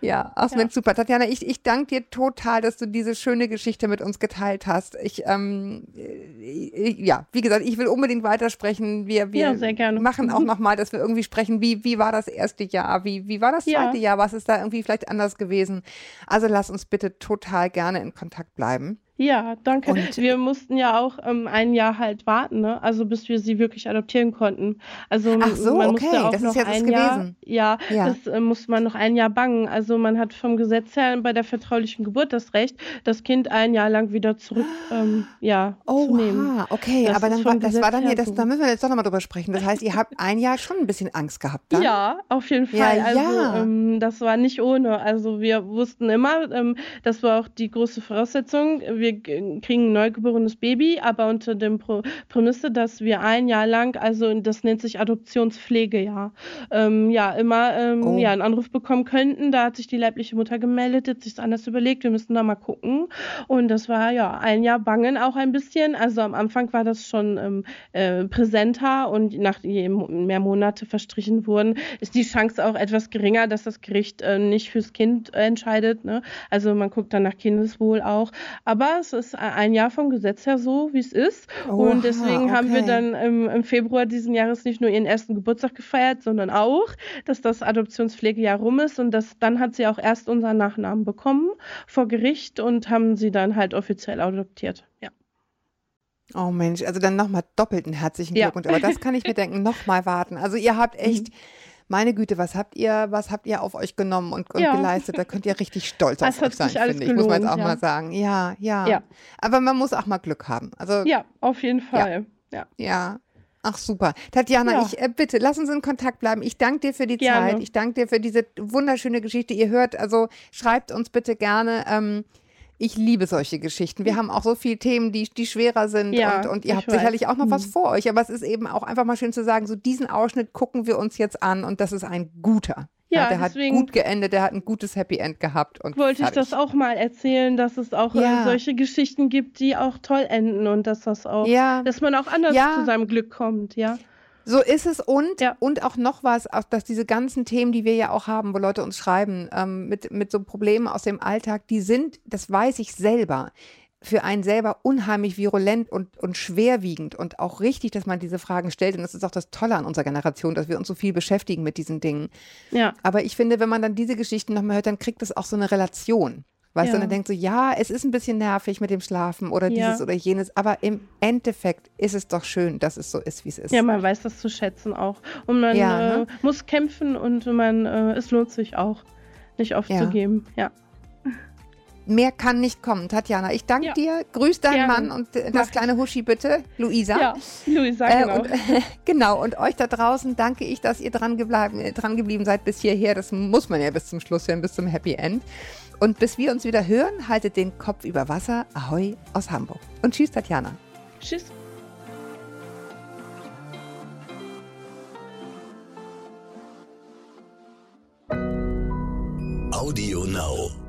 Ja, ach Ja. Super. Tatjana, ich, ich danke dir total, dass du diese schöne Geschichte mit uns geteilt hast. Ich, ähm, äh, ja, wie gesagt, ich will unbedingt weitersprechen. Wir, wir Ja, sehr gerne. machen auch nochmal, dass wir irgendwie sprechen, wie, wie war das erste Jahr, wie, wie war das Ja. zweite Jahr, was ist da irgendwie vielleicht anders gewesen. Also lass uns bitte total gerne in Kontakt bleiben. Ja, danke. Und- wir mussten ja auch ähm, ein Jahr halt warten, ne? Also bis wir sie wirklich adoptieren konnten. Also Ach so, man okay, musste auch das ist noch jetzt ein das Jahr, gewesen. ja, Ja. das äh, musste man noch ein Jahr bangen. Also man hat vom Gesetz her bei der vertraulichen Geburt das Recht, das Kind ein Jahr lang wieder zurück, ähm, ja, zu nehmen. Oha, okay, Das aber ist dann war, das Gesetz war dann ja, das, da müssen wir jetzt doch nochmal drüber sprechen. Das heißt, ihr habt ein Jahr schon ein bisschen Angst gehabt, dann? Ja, auf jeden Ja, Fall. also ja. Ähm, das war nicht ohne. Also wir wussten immer, ähm, das war auch die große Voraussetzung, wir g- kriegen ein neugeborenes Baby, aber unter dem Pro Prämisse, dass wir ein Jahr lang, also das nennt sich Adoptionspflegejahr, ähm, ja, immer ähm, Oh. ja, einen Anruf bekommen könnten. Da hat sich die leibliche Mutter gemeldet, hat sich anders überlegt, wir müssten da mal gucken. Und das war ja ein Jahr bangen auch ein bisschen. Also am Anfang war das schon ähm, äh, präsenter und nach je mehr Monate verstrichen wurden, ist die Chance auch etwas geringer, dass das Gericht äh, nicht fürs Kind entscheidet. Ne? Also man guckt dann nach Kindeswohl auch. Aber es ist ein Jahr vom Gesetz her so, wie es ist. Oha, und deswegen haben wir okay. dann im, im Februar diesen Jahres nicht nur ihren ersten Geburtstag gefeiert, sondern auch, dass das Adoptionspflegejahr rum ist. Und das, dann hat sie auch erst unseren Nachnamen bekommen vor Gericht und haben sie dann halt offiziell adoptiert. Ja. Oh Mensch, also dann nochmal doppelten herzlichen Ja. Glückwunsch. Aber das kann ich mir denken, nochmal warten. Also ihr habt echt, Mhm. Meine Güte, was habt ihr, was habt ihr auf euch genommen und, und Ja. geleistet? Da könnt ihr richtig stolz auf euch sein, finde ich. Muss man jetzt auch gelohnt, mal ja. sagen. Ja, ja, Ja. Aber man muss auch mal Glück haben. Also Ja, auf jeden Fall. Ja. Ja. Ach super. Tatjana, Ja. ich äh, bitte, lass uns in Kontakt bleiben. Ich danke dir für die Gerne. Zeit. Ich danke dir für diese wunderschöne Geschichte. Ihr hört, also schreibt uns bitte gerne. Ähm, ich liebe solche Geschichten. Wir haben auch so viele Themen, die, die schwerer sind Ja, und, und ihr ich habt weiß. sicherlich auch noch was Mhm. vor euch. Aber es ist eben auch einfach mal schön zu sagen, so diesen Ausschnitt gucken wir uns jetzt an und das ist ein guter. Ja, der deswegen- hat gut geendet, der hat ein gutes Happy End gehabt. Und Wollte ich fertig. das auch mal erzählen, dass es auch Ja. äh, solche Geschichten gibt, die auch toll enden und dass das auch, Ja. dass man auch anders Ja. zu seinem Glück kommt, ja. So ist es und, Ja. und auch noch was, auch dass diese ganzen Themen, die wir ja auch haben, wo Leute uns schreiben, ähm, mit, mit so Problemen aus dem Alltag, die sind, das weiß ich selber, für einen selber unheimlich virulent und, und schwerwiegend und auch richtig, dass man diese Fragen stellt. Und das ist auch das Tolle an unserer Generation, dass wir uns so viel beschäftigen mit diesen Dingen. Ja, Aber ich finde, wenn man dann diese Geschichten nochmal hört, dann kriegt es auch so eine Relation. Weißt du, Ja. und dann denkt so, ja, es ist ein bisschen nervig mit dem Schlafen oder Ja. dieses oder jenes, aber im Endeffekt ist es doch schön, dass es so ist, wie es ist. ja, man weiß das zu schätzen auch. Und man Ja, ne? äh, muss kämpfen und man, äh, es lohnt sich auch, nicht aufzugeben. Ja. Mehr kann nicht kommen. Tatjana, ich danke dir. Grüß deinen Gerne. Mann und äh, das kleine Huschi bitte, Luisa. Ja, Luisa, Äh, genau. und, genau, und euch da draußen danke ich, dass ihr dran, gebleiben, äh, dran geblieben seid bis hierher. Das muss man ja bis zum Schluss hören, bis zum Happy End. Und bis wir uns wieder hören, haltet den Kopf über Wasser. Ahoi aus Hamburg. Und tschüss, Tatjana. Tschüss. Audio Now.